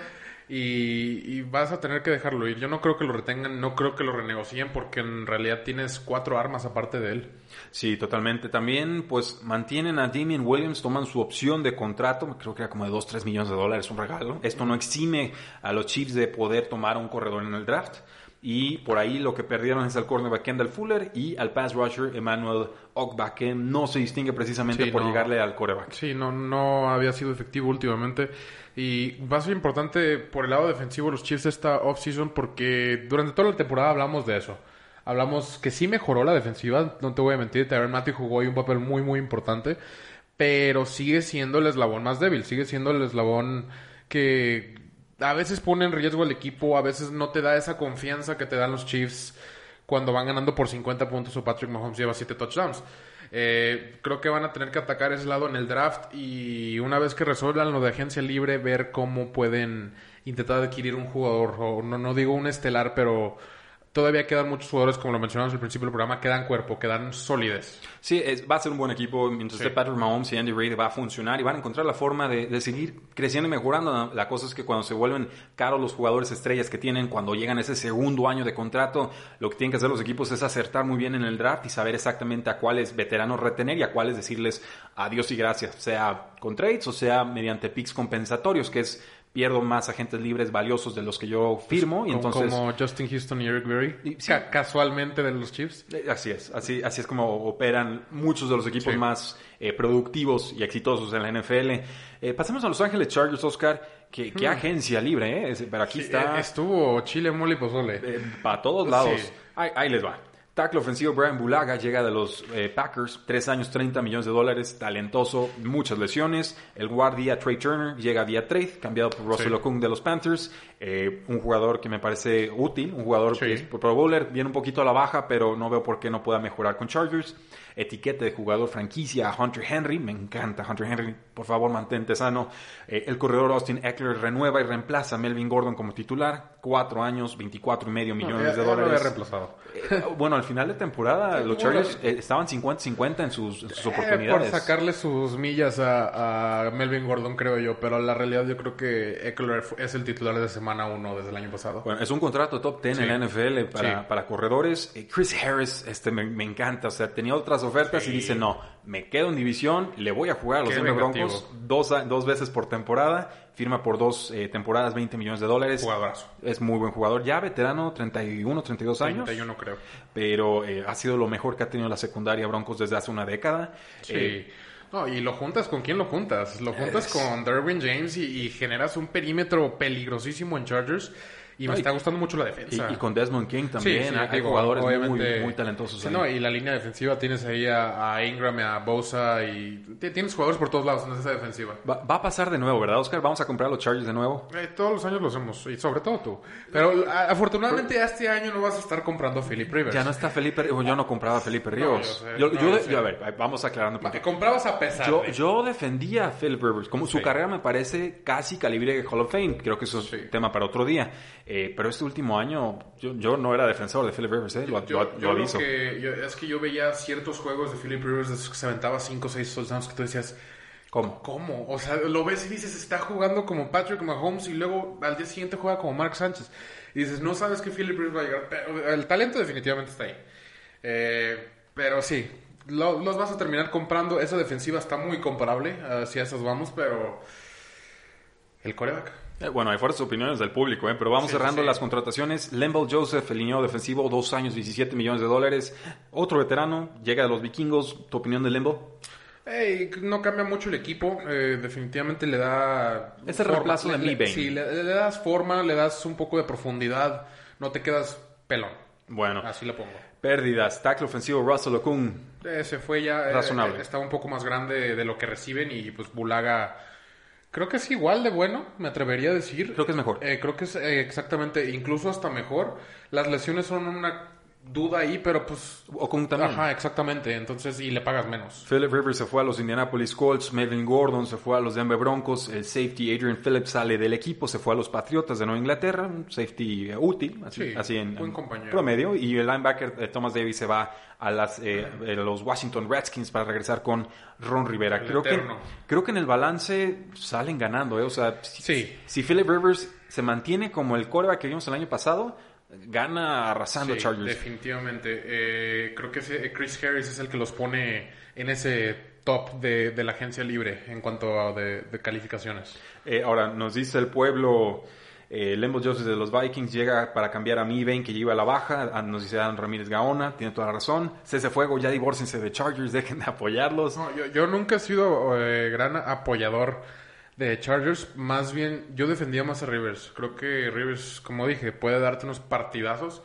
Y, vas a tener que dejarlo ir. Yo no creo que lo retengan, no creo que lo renegocien porque en realidad tienes cuatro armas aparte de él. Sí, totalmente. También, pues, mantienen a Damien Williams, toman su opción de contrato, creo que era como de 2, 3 millones de dólares, un regalo. Esto no exime a los Chiefs de poder tomar un corredor en el draft. Y por ahí lo que perdieron es al cornerback Kendall Fuller y al pass rusher Emmanuel Ogba, que no se distingue precisamente Sí, por no. llegarle al coreback. Sí, no, no había sido efectivo últimamente. Y va a ser importante por el lado defensivo los Chiefs esta offseason porque durante toda la temporada hablamos de eso. Hablamos que sí mejoró la defensiva, no te voy a mentir, Tyron Matthew jugó ahí un papel muy muy importante, pero sigue siendo el eslabón más débil, sigue siendo el eslabón que a veces pone en riesgo al equipo, a veces no te da esa confianza que te dan los Chiefs cuando van ganando por 50 puntos o Patrick Mahomes lleva 7 touchdowns. Eh, creo que van a tener que atacar ese lado en el draft y una vez que resuelvan lo de agencia libre, ver cómo pueden intentar adquirir un jugador, o no, no digo un estelar, pero todavía quedan muchos jugadores, como lo mencionamos al principio del programa, que dan cuerpo, que dan solidez. Sí, es- va a ser un buen equipo. Mientras Sí. esté Patrick Mahomes y Andy Reid va a funcionar y van a encontrar la forma de, de seguir creciendo y mejorando. La cosa es que cuando se vuelven caros los jugadores estrellas que tienen, cuando llegan a ese segundo año de contrato, lo que tienen que hacer los equipos es acertar muy bien en el draft y saber exactamente a cuáles veteranos retener y a cuáles decirles adiós y gracias, sea con trades o sea mediante picks compensatorios, que es pierdo más agentes libres valiosos de los que yo firmo y entonces... Como Justin Houston y Eric Berry, Y- sí. ca- casualmente de los Chiefs. Eh, Así es, así, así es como operan muchos de los equipos Sí. más eh, productivos y exitosos en la NFL. Eh, pasemos a Los Ángeles Chargers, Oscar. Qué, qué agencia libre, ¿eh? Pero aquí Hmm. Sí, está eh, estuvo Chile, Mole y Pozole. para todos lados. Ahí, ahí les va. Tackle ofensivo Brian Bulaga llega de los eh, Packers, tres años, 30 millones de dólares, talentoso, muchas lesiones. El guardia Trey Turner llega vía trade, cambiado por Russell Sí. Okung de los Panthers. Eh, un jugador que me parece útil, un jugador Sí. que es Pro Bowler, viene un poquito a la baja, pero no veo por qué no pueda mejorar con Chargers. Etiqueta de jugador franquicia Hunter Henry, me encanta Hunter Henry, por favor mantente sano. Eh, el corredor Austin Eckler renueva y reemplaza a Melvin Gordon como titular, cuatro años, 24 y medio millones Ya- de ya dólares. reemplazado. Eh, bueno, al final de temporada los Chargers eh, estaban 50-50 en sus, en sus Eh, por oportunidades. sacarle sus millas a, a Melvin Gordon, creo yo. Pero la realidad yo creo que Eckler es el titular de semana 1 desde el año pasado. Bueno, es un contrato top 10 Sí. en la NFL para, Sí. para corredores. Chris Harris este, me, me encanta. O sea, tenía otras ofertas y dice, no, me quedo en división, le voy a jugar a los Denver. Broncos dos, dos veces por temporada. Firma por dos eh, temporadas 20 millones de dólares. Jugadorazo. Es muy buen jugador. Ya veterano, 31, 32 años. 31 creo. Pero eh, ha sido lo mejor que ha tenido la secundaria Broncos desde hace una década. Sí. Eh, no, y lo juntas con quién lo juntas. Lo juntas Es- con Derwin James y, y generas un perímetro peligrosísimo en Chargers. Y me y- está gustando mucho la defensa. y con Desmond King también. Sí, sí, hay digo, jugadores muy, obviamente- muy talentosos. Sí, ahí. no, y la línea defensiva tienes ahí a, a Ingram, a Bosa y tienes jugadores por todos lados en esa defensiva. Va, va a pasar de nuevo, ¿verdad, Oscar? Vamos a comprar los Chargers de nuevo. Eh, todos los años lo hacemos, y sobre todo tú. Pero a- afortunadamente este año no vas a estar comprando a Philip Rivers. Ya no está Felipe. Yo no compraba a Felipe Ríos. yo sé, yo, no, yo- yo a ver, vamos aclarando. Te Porque comprabas a pesar yo, de- yo defendía a Philip Rivers. Como su carrera me parece casi calibre de Hall of Fame. Creo que eso es tema para otro día. Eh, pero este último año, yo, yo no era defensor de Philip Rivers. eh, Lo, Yo, lo- yo lo aviso. que, es que yo veía ciertos juegos de Philip Rivers de esos que se aventaba 5 o 6 touchdowns que tú decías, ¿Cómo? ¿cómo? O sea, lo ves y dices, está jugando como Patrick Mahomes y luego al día siguiente juega como Mark Sánchez. Y dices, no sabes que Philip Rivers va a llegar. Pero el talento definitivamente está ahí. Eh, pero sí, lo- los vas a terminar comprando. Esa defensiva está muy comparable, hacia esas vamos, pero el coreback. Eh, bueno, hay fuertes opiniones del público, ¿eh? pero vamos Sí, cerrando sí. las contrataciones. Lemble Joseph, el defensivo, dos años, 17 millones de dólares. Otro veterano, llega de los vikingos. ¿Tu opinión de Lemble? Ey, no cambia mucho el equipo, eh, definitivamente le da... Es el reemplazo de Mebane. Sí, le, le das forma, le das un poco de profundidad, no te quedas pelón, Bueno, así lo pongo. pérdidas. Tackle ofensivo Russell Okung. Eh, se fue ya, Razonable. eh, está un poco más grande de lo que reciben y pues Bulaga creo que es igual de bueno, me atrevería a decir. Creo que es mejor. Eh, creo que es eh, exactamente, incluso hasta mejor. Las lesiones son una duda ahí, pero pues... Okung también. Ajá, exactamente, entonces y le pagas menos. Philip Rivers se fue a los Indianapolis Colts, Melvin Gordon se fue a los Denver Broncos, el safety Adrian Phillips sale del equipo, se fue a los Patriotas de Nueva Inglaterra, un safety eh, útil, así, Sí, así en, buen en compañero. promedio, y el linebacker eh, Thomas Davis se va a las, eh, eh, los Washington Redskins para regresar con Ron Rivera. El Creo que, creo que en el balance salen ganando, eh, o sea, si, Sí. si Philip Rivers se mantiene como el coreback que vimos el año pasado, gana arrasando Sí, Chargers. definitivamente. Eh, creo que ese- Chris Harris es el que los pone en ese top de, de la agencia libre en cuanto a de, de calificaciones. Eh, ahora, nos dice el pueblo, eh, Lembo Joseph de los Vikings llega para cambiar a Miven, que lleva a la baja. Ah, Nos dice Adam Ramírez Gaona, tiene toda la razón. Cese Fuego, ya divórcense de Chargers, dejen de apoyarlos. No, yo, yo nunca he sido eh, gran apoyador de Chargers. Más bien, yo defendía más a Rivers. Creo que Rivers, como dije, puede darte unos partidazos.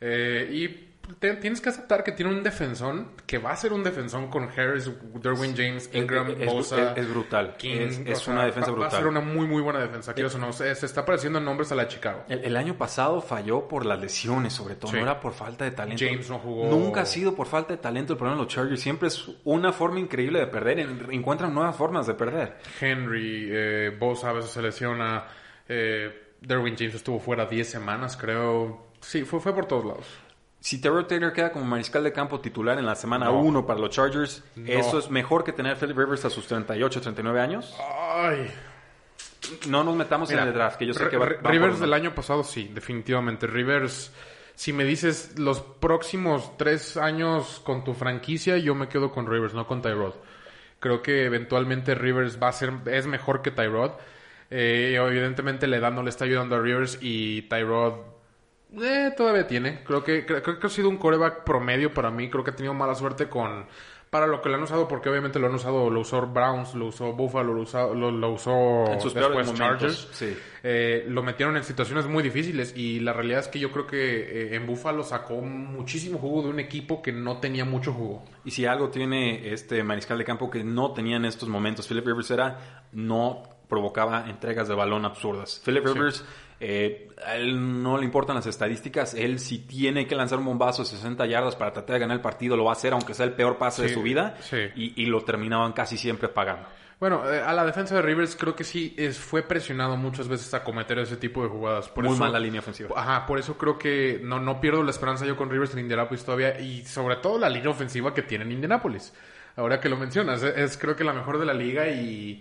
Eh, y te- tienes que aceptar que tiene un defensón, que va a ser un defensón con Harris, Derwin James, Ingram, Es- es- Bosa. es- es brutal. King. Es- sea, una defensa va- Va a brutal. ser una muy, muy buena defensa. O no, se, se está pareciendo en nombres a la de Chicago. El, el año pasado falló por las lesiones, sobre todo. Sí. No era por falta de talento. James no jugó. Nunca ha sido por falta de talento el problema de los Chargers. Siempre es una forma increíble de perder. En- Encuentran nuevas formas de perder. Henry, eh, Bosa a veces se lesiona. Eh, Derwin James estuvo fuera 10 semanas, creo. Sí, fue, fue por todos lados. Si Terrell Taylor queda como mariscal de campo titular en la semana No. 1 para los Chargers, No. ¿eso es mejor que tener a Philip Rivers a sus 38, 39 años? Ay. No nos metamos Mira, en el draft, que yo sé que va, va Rivers del año pasado, sí, definitivamente. Rivers, si me dices los próximos tres años con tu franquicia, yo me quedo con Rivers, no con Tyrod. Creo que eventualmente Rivers va a ser, es mejor que Tyrod. Eh, evidentemente la edad no le está ayudando a Rivers y Tyrod Eh, todavía tiene. Creo que, creo, creo que ha sido un coreback promedio para mí. Creo que ha tenido mala suerte con para lo que lo han usado, porque obviamente lo han usado, lo usó Browns, lo usó Buffalo, lo, usó, lo, lo usó En sus después Chargers. sí. Eh, lo metieron en situaciones muy difíciles y la realidad es que yo creo que eh, en Buffalo sacó muchísimo jugo de un equipo que no tenía mucho jugo. Y si algo tiene este mariscal de campo que no tenía en estos momentos Philip Rivers era no provocaba entregas de balón absurdas. Philip Rivers, eh, a él no le importan las estadísticas, él si tiene que lanzar un bombazo de 60 yardas para tratar de ganar el partido, lo va a hacer aunque sea el peor pase de su vida sí. y, y lo terminaban casi siempre pagando. Bueno, eh, a la defensa de Rivers creo que sí es, fue presionado muchas veces a cometer ese tipo de jugadas. Por Muy eso- mala línea ofensiva. Ajá, por eso creo que no, no pierdo la esperanza yo con Rivers en Indianapolis todavía y sobre todo la línea ofensiva que tiene en Indianapolis. Ahora que lo mencionas, es, es creo que la mejor de la liga y,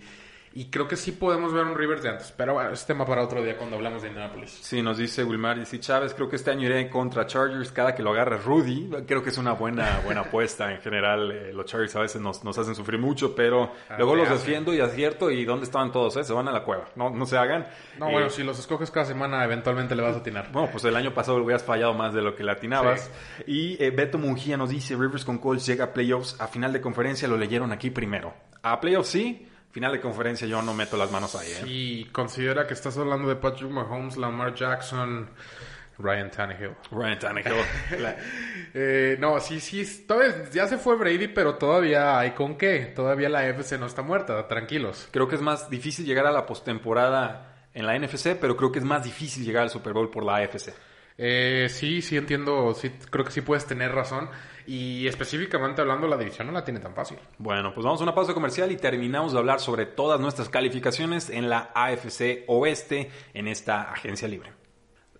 y creo que sí podemos ver un Rivers de antes. Pero bueno, es tema para otro día cuando hablamos de Indianapolis. Sí, nos dice Wilmar y Chávez, creo que este año iré contra Chargers cada que lo agarre Rudy. Creo que es una buena buena apuesta en general. eh, los Chargers a veces nos, nos hacen sufrir mucho, pero Ah, luego los defiendo y acierto. ¿Y dónde estaban todos? eh? Se van a la cueva. No, no se hagan. No, Eh, bueno, si los escoges cada semana, eventualmente le vas a atinar. Bueno, pues el año pasado lo hubieras fallado más de lo que latinabas. Y eh, Beto Mungía nos dice, Rivers con Colts llega a playoffs. A final de conferencia lo leyeron aquí primero. A playoffs sí, final de conferencia yo no meto las manos ahí. ¿eh? Considera que estás hablando de Patrick Mahomes, Lamar Jackson, Ryan Tannehill. Ryan Tannehill. La- Eh, no, sí, sí, todavía, ya se fue Brady, pero todavía hay con qué. Todavía la FC no está muerta, tranquilos. Creo que es más difícil llegar a la postemporada en la NFC, pero creo que es más difícil llegar al Super Bowl por la AFC. Eh, sí, sí entiendo, sí, creo que sí puedes tener razón. Y específicamente hablando, la división no la tiene tan fácil. Bueno, pues vamos a una pausa comercial y terminamos de hablar sobre todas nuestras calificaciones en la AFC Oeste en esta agencia libre.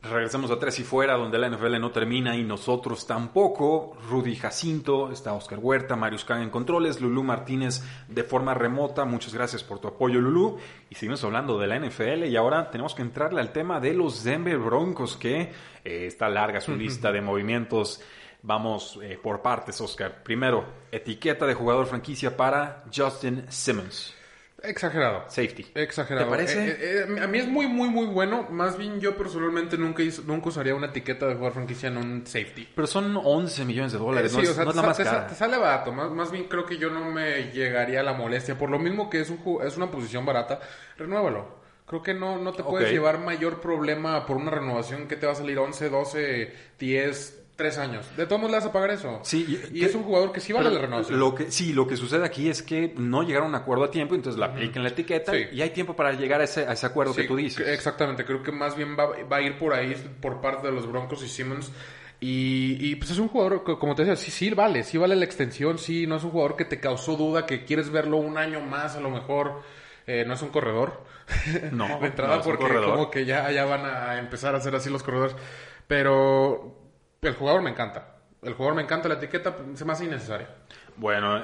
Regresamos a Tres y Fuera, donde la NFL no termina y nosotros tampoco. Rudy Jacinto, está Oscar Huerta, Marius Kahn en controles, Lulú Martínez de forma remota. Muchas gracias por tu apoyo, Lulú. Y seguimos hablando de la NFL y ahora tenemos que entrarle al tema de los Denver Broncos, que eh, está larga su lista de movimientos. Vamos eh, por partes, Oscar. Primero, etiqueta de jugador franquicia para Justin Simmons. Exagerado. Safety. Exagerado. ¿Te parece? Eh, eh, eh, a mí es muy, muy, muy bueno. Más bien yo personalmente nunca, hizo- nunca usaría una etiqueta de jugar franquicia en un safety. Pero son 11 millones de dólares, Eh, no, sí, o sea, no es la más te cara. te sale barato. Más, más bien creo que yo no me llegaría a la molestia. Por lo mismo que es, un, es una posición barata, renuévalo. Creo que no, no te puedes llevar mayor problema por una renovación que te va a salir 11, 12, 10, 3 años. De todos modos le vas a pagar eso. Sí, y, es un jugador que sí vale la renovación. Lo que, sí, lo que sucede aquí es que no llegaron a un acuerdo a tiempo, entonces la aplican la etiqueta Sí. y hay tiempo para llegar a ese, a ese acuerdo que tú dices. Exactamente, creo que más bien va, va a ir por ahí por parte de los Broncos y Simmons. Y, y, pues es un jugador, que, como te decía, sí, sí vale, sí vale la extensión, sí, no es un jugador que te causó duda, que quieres verlo un año más a lo mejor. Eh, no es un corredor. No, de entrada no es un porque corredor. como que ya, ya van a empezar a hacer así los corredores. Pero el jugador me encanta. El jugador me encanta, la etiqueta se me hace innecesaria. Bueno,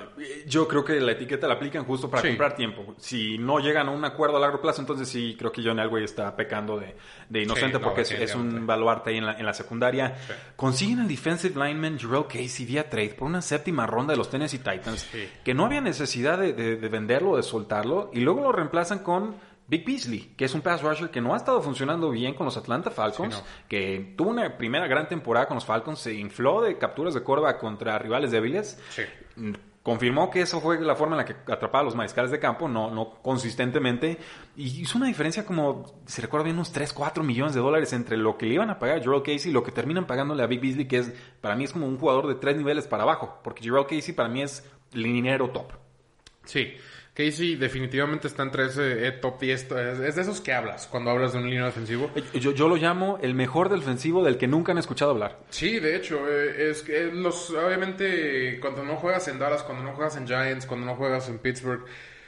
yo creo que la etiqueta la aplican justo para Sí. comprar tiempo. Si no llegan a un acuerdo a largo plazo, entonces sí creo que John Elway está pecando de, de inocente Sí, no, porque es, un baluarte ahí en la, en la secundaria. Consiguen al defensive lineman Jarrell Casey vía trade por una séptima ronda de los Tennessee Titans, que no había necesidad de, de- de venderlo, de soltarlo, y luego lo reemplazan con Big Beasley, que es un pass rusher que no ha estado funcionando bien con los Atlanta Falcons, Sí, no. que tuvo una primera gran temporada con los Falcons, se infló de capturas de corva contra rivales débiles. Sí. Confirmó que eso fue la forma en la que atrapaba a los mariscales de campo, no, no consistentemente. Y hizo una diferencia como, si recuerdo bien, unos 3, 4 millones de dólares entre lo que le iban a pagar a Gerald Casey y lo que terminan pagándole a Big Beasley, que es, para mí es como un jugador de tres niveles para abajo. Porque Gerald Casey para mí es linero top. Sí, Casey definitivamente está entre ese eh, top 10. Es, es de esos que hablas cuando hablas de un línea defensivo. Eh, Yo, yo lo llamo el mejor defensivo del que nunca han escuchado hablar. Sí, de hecho, eh, es que los obviamente cuando no juegas en Dallas, cuando no juegas en Giants, cuando no juegas en Pittsburgh,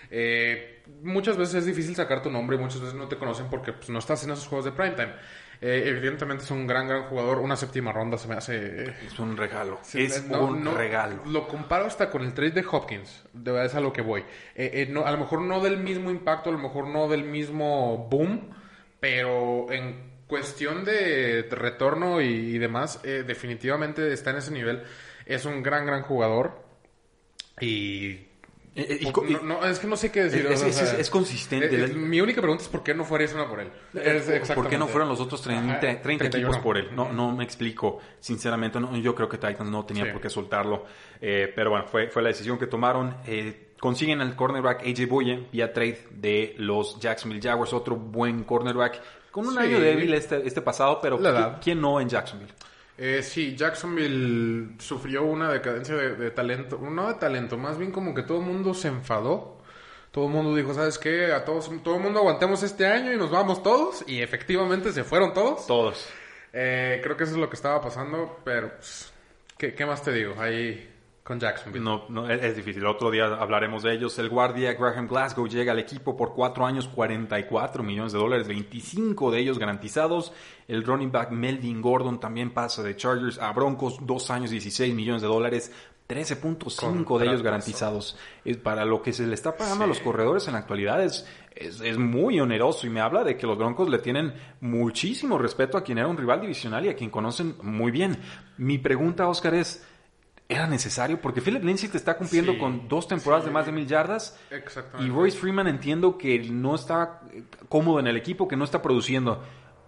eh, muchas veces es difícil sacar tu nombre y muchas veces no te conocen porque pues, no estás en esos juegos de primetime. Eh, evidentemente es un gran, gran jugador. Una séptima ronda se me hace... eh, Es un regalo. Es no, un no, regalo. Lo comparo hasta con el trade de Hopkins. De verdad es a lo que voy. Eh, eh, no, a lo mejor no del mismo impacto, a lo mejor no del mismo boom, pero en cuestión de retorno y, y demás, definitivamente está en ese nivel. Es un gran, gran jugador. Y. Eh, y co- y- no, no, es que no sé qué decir. Es- o es- sea, es- es consistente. eh, eh, mi única pregunta es por qué no fue Arizona por él. ¿Por qué no fueron los otros 30, Ajá, 30 equipos 31? por él? No, no me explico. Sinceramente, no, yo creo que Titans no tenía Sí. por qué soltarlo. Eh, pero bueno, fue, fue la decisión que tomaron. Eh, consiguen al cornerback AJ Boye vía trade de los Jacksonville Jaguars, otro buen cornerback. Con un Sí. año débil este, este pasado, pero La ¿quién, edad. quién no en Jacksonville? Eh, sí, Jacksonville sufrió una decadencia de, de talento. No de talento, más bien como que todo el mundo se enfadó. Todo el mundo dijo, ¿sabes qué? A todos, todo el mundo aguantemos este año y nos vamos todos. Y efectivamente se fueron todos. Todos. Eh, creo que eso es lo que estaba pasando, pero pues, ¿qué, qué más te digo? Ahí con Jacksonville. No, no, es, es difícil. Otro día hablaremos de ellos. El guardia Graham Glasgow llega al equipo por cuatro años, 44 millones de dólares, 25 de ellos garantizados. El running back Melvin Gordon también pasa de Chargers a Broncos, dos años, 16 millones de dólares. 13.5 de ellos garantizados. Es para lo que se le está pagando a los corredores en la actualidad es, es, es muy oneroso y me habla de que los Broncos le tienen muchísimo respeto a quien era un rival divisional y a quien conocen muy bien. Mi pregunta, Oscar, es, ¿era necesario? Porque Philip Lindsay te está cumpliendo Sí, con dos temporadas de más de mil yardas Exactamente. y Royce Freeman entiendo que no está eh, cómodo en el equipo, que no está produciendo.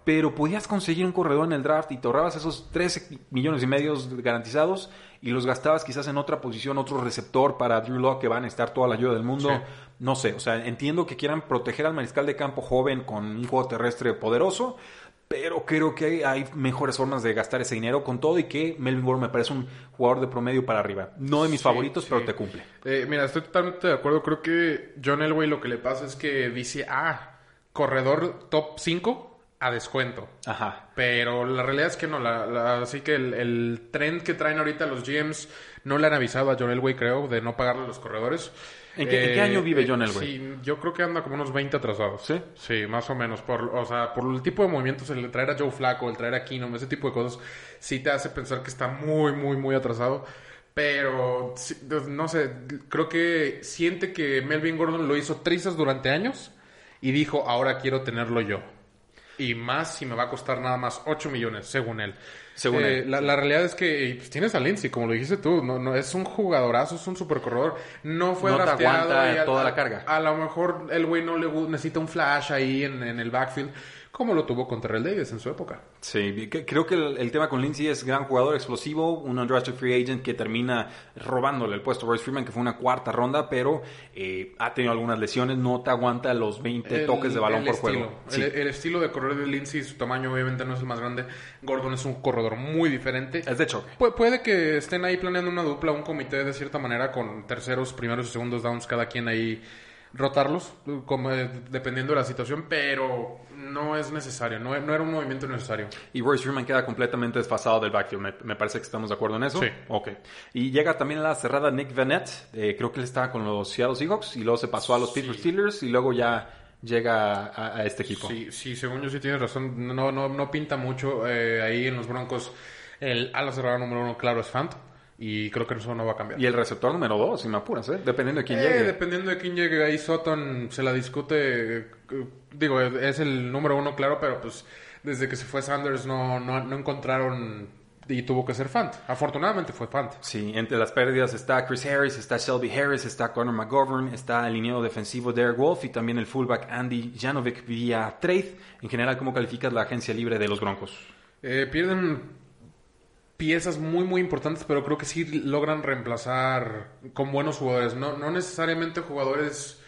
Pero podías conseguir un corredor en el draft y te ahorrabas esos 13 millones y medio garantizados y los gastabas quizás en otra posición, otro receptor para Drew Lock que van a estar toda la ayuda del mundo. Sí. No sé, o sea, entiendo que quieran proteger al mariscal de campo joven con un juego terrestre poderoso, pero creo que hay, mejores formas de gastar ese dinero con todo y que Melvin Gordon me parece un jugador de promedio para arriba. No de mis Sí, favoritos, sí. pero te cumple. Eh, mira, estoy totalmente de acuerdo. Creo que John Elway lo que le pasa es que dice, ah, corredor top 5 a descuento. Ajá. Pero la realidad es que no, la, la- así que el, el trend que traen ahorita los GMs no le han avisado a John Elway, creo, de no pagarle a los corredores. ¿En qué- en qué año vive John Elway? Sí, yo creo que anda como unos 20 atrasados. ¿Sí? Sí, más o menos. Por, o sea, por el tipo de movimientos, el traer a Joe Flaco, el traer a Keenum, ese tipo de cosas, sí te hace pensar que está muy, muy, muy atrasado. Pero, sí, no sé, creo que siente que Melvin Gordon lo hizo trizas durante años y dijo, ahora quiero tenerlo yo. Y más si me va a costar nada más 8 millones, según él. Según Eh, La, la realidad es que pues, tienes a Lindsay, como lo dijiste tú, no, no, es un jugadorazo, es un super corredor. No fue No te drafteado aguanta y a- toda la carga. A lo mejor el güey no le necesita un flash ahí en, en el backfield, como lo tuvo con Terrell Davis en su época. Sí, creo que el, el tema con Lindsay es gran jugador explosivo, un undrafted free agent que termina robándole el puesto a Royce Freeman, que fue una cuarta ronda, pero eh, ha tenido algunas lesiones, no te aguanta los 20 El- toques de balón por estilo. juego. Sí. El, el estilo de correr de Lindsay, su tamaño obviamente no es el más grande. Gordon es un corredor muy diferente. Es de choque. Pu- puede que estén ahí planeando una dupla, un comité de cierta manera con terceros, primeros y segundos downs, cada quien ahí rotarlos, como, dependiendo de la situación, pero no es necesario, no, no era un movimiento necesario. Y Royce Freeman queda completamente desfasado del backfield. Me, me parece que estamos de acuerdo en eso. Sí. Ok. Y llega también a la cerrada Nick Vanette. eh, creo que él estaba con los Seattle Seahawks y luego se pasó a los Pittsburgh Steelers y luego ya llega a, a este equipo. Sí, sí, según yo sí tienes razón, no, no, no pinta mucho eh, ahí en los Broncos. El ala cerrada número uno, claro, es Fant, y creo que eso no va a cambiar. Y el receptor número dos, si me apuras, ¿eh? dependiendo de quién Eh, llegue. dependiendo de quién llegue ahí, Sutton se la discute. eh, digo, es el número uno, claro, pero pues desde que se fue Sanders no, no, no encontraron y tuvo que ser Fant. Afortunadamente fue Fant. Sí, entre las pérdidas está Chris Harris, está Shelby Harris, está Connor McGovern, está el liniero defensivo Derek Wolf y también el fullback Andy Janovic vía trade. En general, ¿cómo calificas la agencia libre de los Broncos? Eh, pierden piezas muy, muy importantes, pero creo que sí logran reemplazar con buenos jugadores. No, no necesariamente jugadores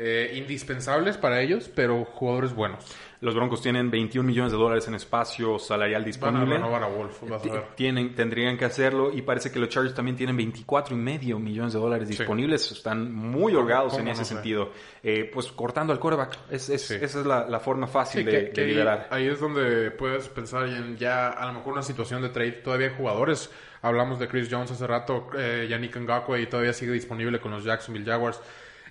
eh, indispensables para ellos, pero jugadores buenos. Los Broncos tienen 21 millones de dólares en espacio salarial Van a disponible. renovar a Wolf, vas a Ti- ver. Tienen, tendrían que hacerlo y parece que los Chargers también tienen 24 y medio millones de dólares Sí. disponibles. Están muy holgados en ese no sé? sentido. Eh, pues cortando al coreback. Es, es- Sí. Esa es la, la forma fácil Sí, de, que, de que ahí, liberar. ahí es donde puedes pensar en ya a lo mejor una situación de trade. Todavía hay jugadores. Hablamos de Chris Jones hace rato, eh, Yannick Ngakwe y todavía sigue disponible con los Jacksonville Jaguars.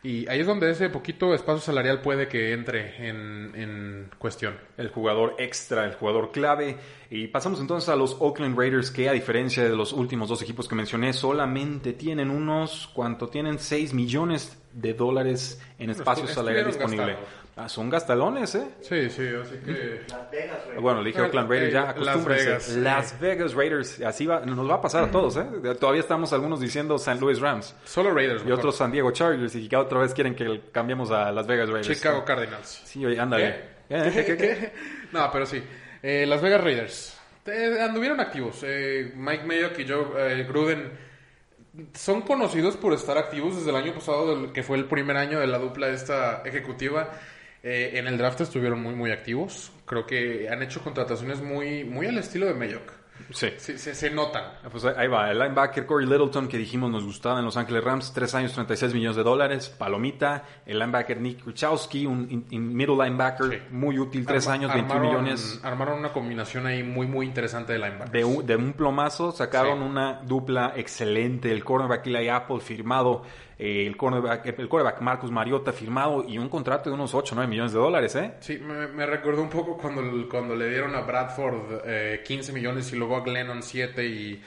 Y ahí es donde ese poquito espacio salarial puede que entre en, en cuestión. el jugador extra, el jugador clave. Y pasamos entonces a los Oakland Raiders, que a diferencia de los últimos dos equipos que mencioné, solamente tienen unos, ¿cuánto? Tienen 6 millones de dólares en espacio salarial disponible. gastando. Ah, son gastalones, ¿eh? Sí, sí, así que... Las Vegas, Raiders. Bueno, le dije Oakland Raiders, Eh, ya Las acostúmbrense. Vegas, Las eh. Vegas Raiders, así va, nos va a pasar a todos, ¿eh? Todavía estamos algunos diciendo San Luis Rams Solo Raiders. y mejor. otros San Diego Chargers y que otra vez quieren que cambiemos a Las Vegas Raiders. Chicago Cardinals. Sí, oye, ándale. Eh, ¿qué, qué, qué? no, pero sí. Eh, Las Vegas Raiders. Eh, anduvieron activos. Eh, Mike Mayock y Joe eh, Gruden son conocidos por estar activos desde el año pasado, del- que fue el primer año de la dupla esta ejecutiva. Eh, en el draft estuvieron muy, muy activos. Creo que han hecho contrataciones muy, muy al estilo de Mayock. Sí. Sí, se, se notan. Pues ahí va, el linebacker Corey Littleton que dijimos nos gustaba en Los Ángeles Rams, 3 años 36 millones de dólares, palomita, el linebacker Nick Kuchowski, un in- in- middle linebacker Sí. muy útil, 3 Arma- años, 21 armaron- millones. Armaron una combinación ahí muy, muy interesante de linebackers. De un, de un plomazo sacaron Sí. una dupla excelente, el cornerback Eli Apple firmado, eh, el cornerback, el cornerback Marcus Mariota firmado y un contrato de unos 8 o 9 millones de dólares, ¿eh? Sí, me, me recordó un poco cuando, cuando le dieron a Bradford eh, 15 millones y luego a Glennon 7 y...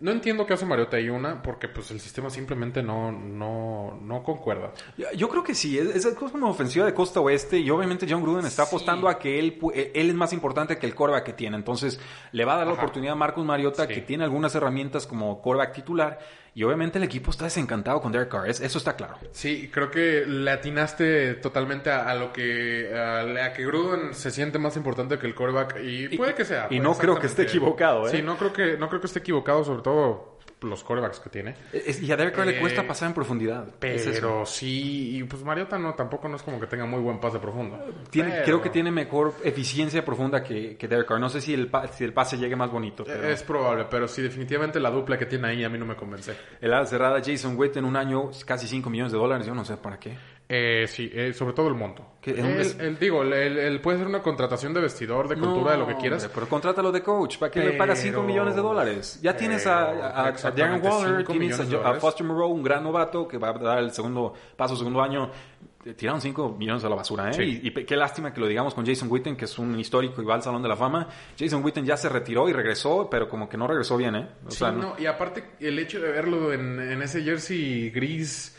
No entiendo qué hace Mariota ahí una, porque pues el sistema simplemente no, no, no concuerda. Yo- creo que sí, es, es como una ofensiva de costa oeste y obviamente John Gruden está Sí. apostando a que él, eh, él es más importante que el coreback que tiene. Entonces le va a dar la oportunidad a Marcus Mariota Sí. que tiene algunas herramientas como coreback titular y obviamente el equipo está desencantado con Derek Carr, es- eso está claro. Sí, creo que le atinaste totalmente a, a lo que... A, a que Gruden se siente más importante que el quarterback y puede que sea. y no creo que esté equivocado, ¿eh? Sí, no creo que, no creo que esté equivocado, sobre todo los quarterbacks que tiene. Es- y a Derek Carr le Eh, cuesta pasar en profundidad. Es. Pero sí, y pues Mariota no, tampoco no es como que tenga muy buen pase profundo. Tiene- Pero- Creo que tiene mejor eficiencia profunda que, que Derek Carr. No sé si el, si el pase llegue más bonito. Pero Es probable, pero sí, definitivamente la dupla que tiene ahí a mí no me convence. El ala cerrada Jason Witten un año casi 5 millones de dólares. Yo no sé para qué. Eh, sí, eh, sobre todo el monto. Él, él, digo, él, él puede ser una contratación de vestidor, de cultura, de lo que quieras. hombre, pero contrátalo de coach. ¿Para que le pagas 5 Pero- millones de dólares? Ya tienes a, a- a Darren Waller, tienes a. Foster Moreau, un gran novato que va a dar el segundo paso, segundo año. Tiraron 5 millones a la basura, ¿eh? Sí. Y, qué lástima que lo digamos con Jason Witten, que es un histórico y va al Salón de la Fama. Jason Witten ya se retiró y regresó, pero como que no regresó bien, ¿eh? O Sí, sea, no, y aparte el hecho de verlo en, en ese jersey gris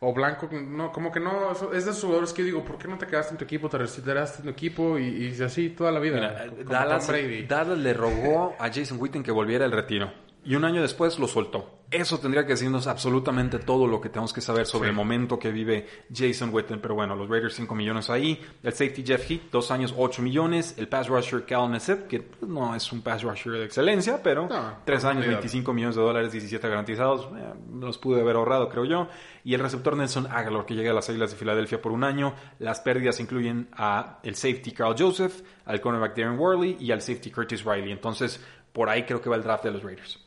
o blanco, no, como que no, es de esos jugadores que yo digo, ¿por qué no te quedaste en tu equipo? Te retiraste en tu equipo y, y así toda la vida. Mira, Dallas. Dallas le rogó a Jason Witten que volviera al retiro. Y un año después lo soltó. Eso tendría que decirnos absolutamente todo lo que tenemos que saber sobre Sí. el momento que vive Jason Witten. Pero bueno, los Raiders 5 millones ahí. El safety Jeff Heath, 2 años 8 millones. El pass rusher Cal Nassib, que pues, no es un pass rusher de excelencia, pero No, 3 años, profundidad. 25 millones de dólares, 17 garantizados. Eh, los pude haber ahorrado, creo yo. Y el receptor Nelson Aguilar, que llega a las Águilas de Filadelfia por un año. Las pérdidas incluyen a el safety Carl Joseph, al cornerback Darren Worley y al safety Curtis Riley. Entonces, por ahí creo que va el draft de los Raiders.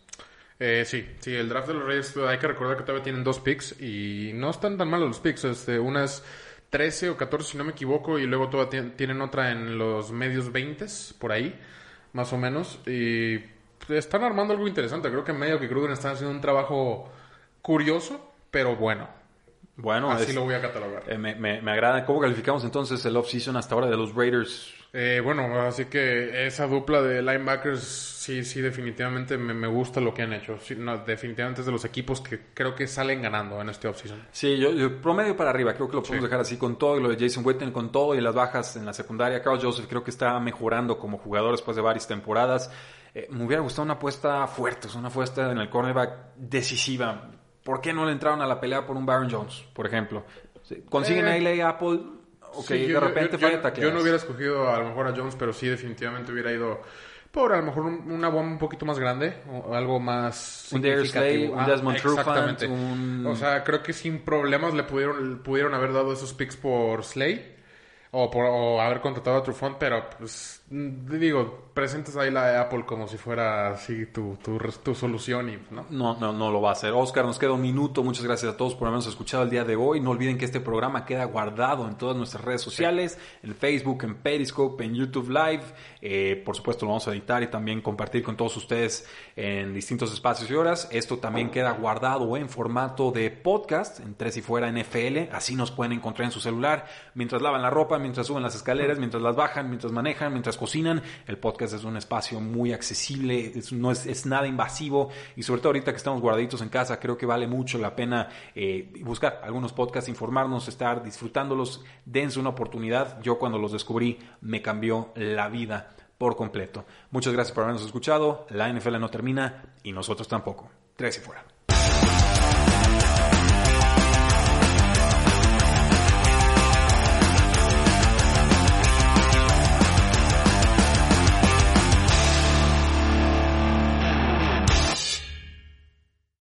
Eh, sí, sí, el draft de los Raiders, hay que recordar que todavía tienen dos picks y no están tan malos los picks. Este, unas 13 o 14, si no me equivoco, y luego todavía tien- tienen otra en los medios 20, por ahí, más o menos. Y están armando algo interesante. Creo que medio que Gruden están haciendo un trabajo curioso, pero bueno. Bueno, Así es- lo voy a catalogar. eh, me, me- me agrada. ¿Cómo calificamos entonces el off-season hasta ahora de los Raiders? Eh, bueno, así que esa dupla de linebackers, sí, sí, definitivamente me, me gusta lo que han hecho. Sí, no, definitivamente es de los equipos que creo que salen ganando en este offseason. Sí, yo, yo promedio para arriba, creo que lo podemos Sí. dejar así con todo, y lo de Jason Witten con todo y las bajas en la secundaria. Carl Joseph creo que está mejorando como jugador después de varias temporadas. Eh, me hubiera gustado una apuesta fuerte, una apuesta en el cornerback decisiva. ¿Por qué no le entraron a la pelea por un Baron Jones, por ejemplo? Consiguen Eh, a Apple, Sí, de yo- repente yo, falla yo, tacleadas. yo no hubiera escogido a lo mejor a Jones, pero sí, definitivamente hubiera ido por a lo mejor un- una bomba un poquito más grande o algo más Un Darius Slay, significativo. un Desmond Trufant, exactamente. un- O sea, creo que sin problemas le pudieron, pudieron haber dado esos picks por Slay o por o haber contratado a Trufant, pero pues digo, presentas ahí la de Apple como si fuera así tu, tu, tu solución y no. No, no, no lo va a hacer. Oscar, nos queda un minuto. Muchas gracias a todos por habernos escuchado el día de hoy. No olviden que este programa queda guardado en todas nuestras redes sociales, en Facebook, en Periscope, en YouTube Live. Eh, por supuesto, lo vamos a editar y también compartir con todos ustedes en distintos espacios y horas. Esto también queda guardado en formato de podcast, en Tres y Fuera NFL. Así nos pueden encontrar en su celular mientras lavan la ropa, mientras suben las escaleras, mientras las bajan, mientras manejan, mientras cocinan. El podcast es un espacio muy accesible, no es, nada invasivo y sobre todo ahorita que estamos guardaditos en casa, creo que vale mucho la pena eh, buscar algunos podcasts, informarnos, estar disfrutándolos, dense una oportunidad. Yo cuando los descubrí me cambió la vida por completo. Muchas gracias por habernos escuchado. La NFL no termina y nosotros tampoco. Tres y fuera.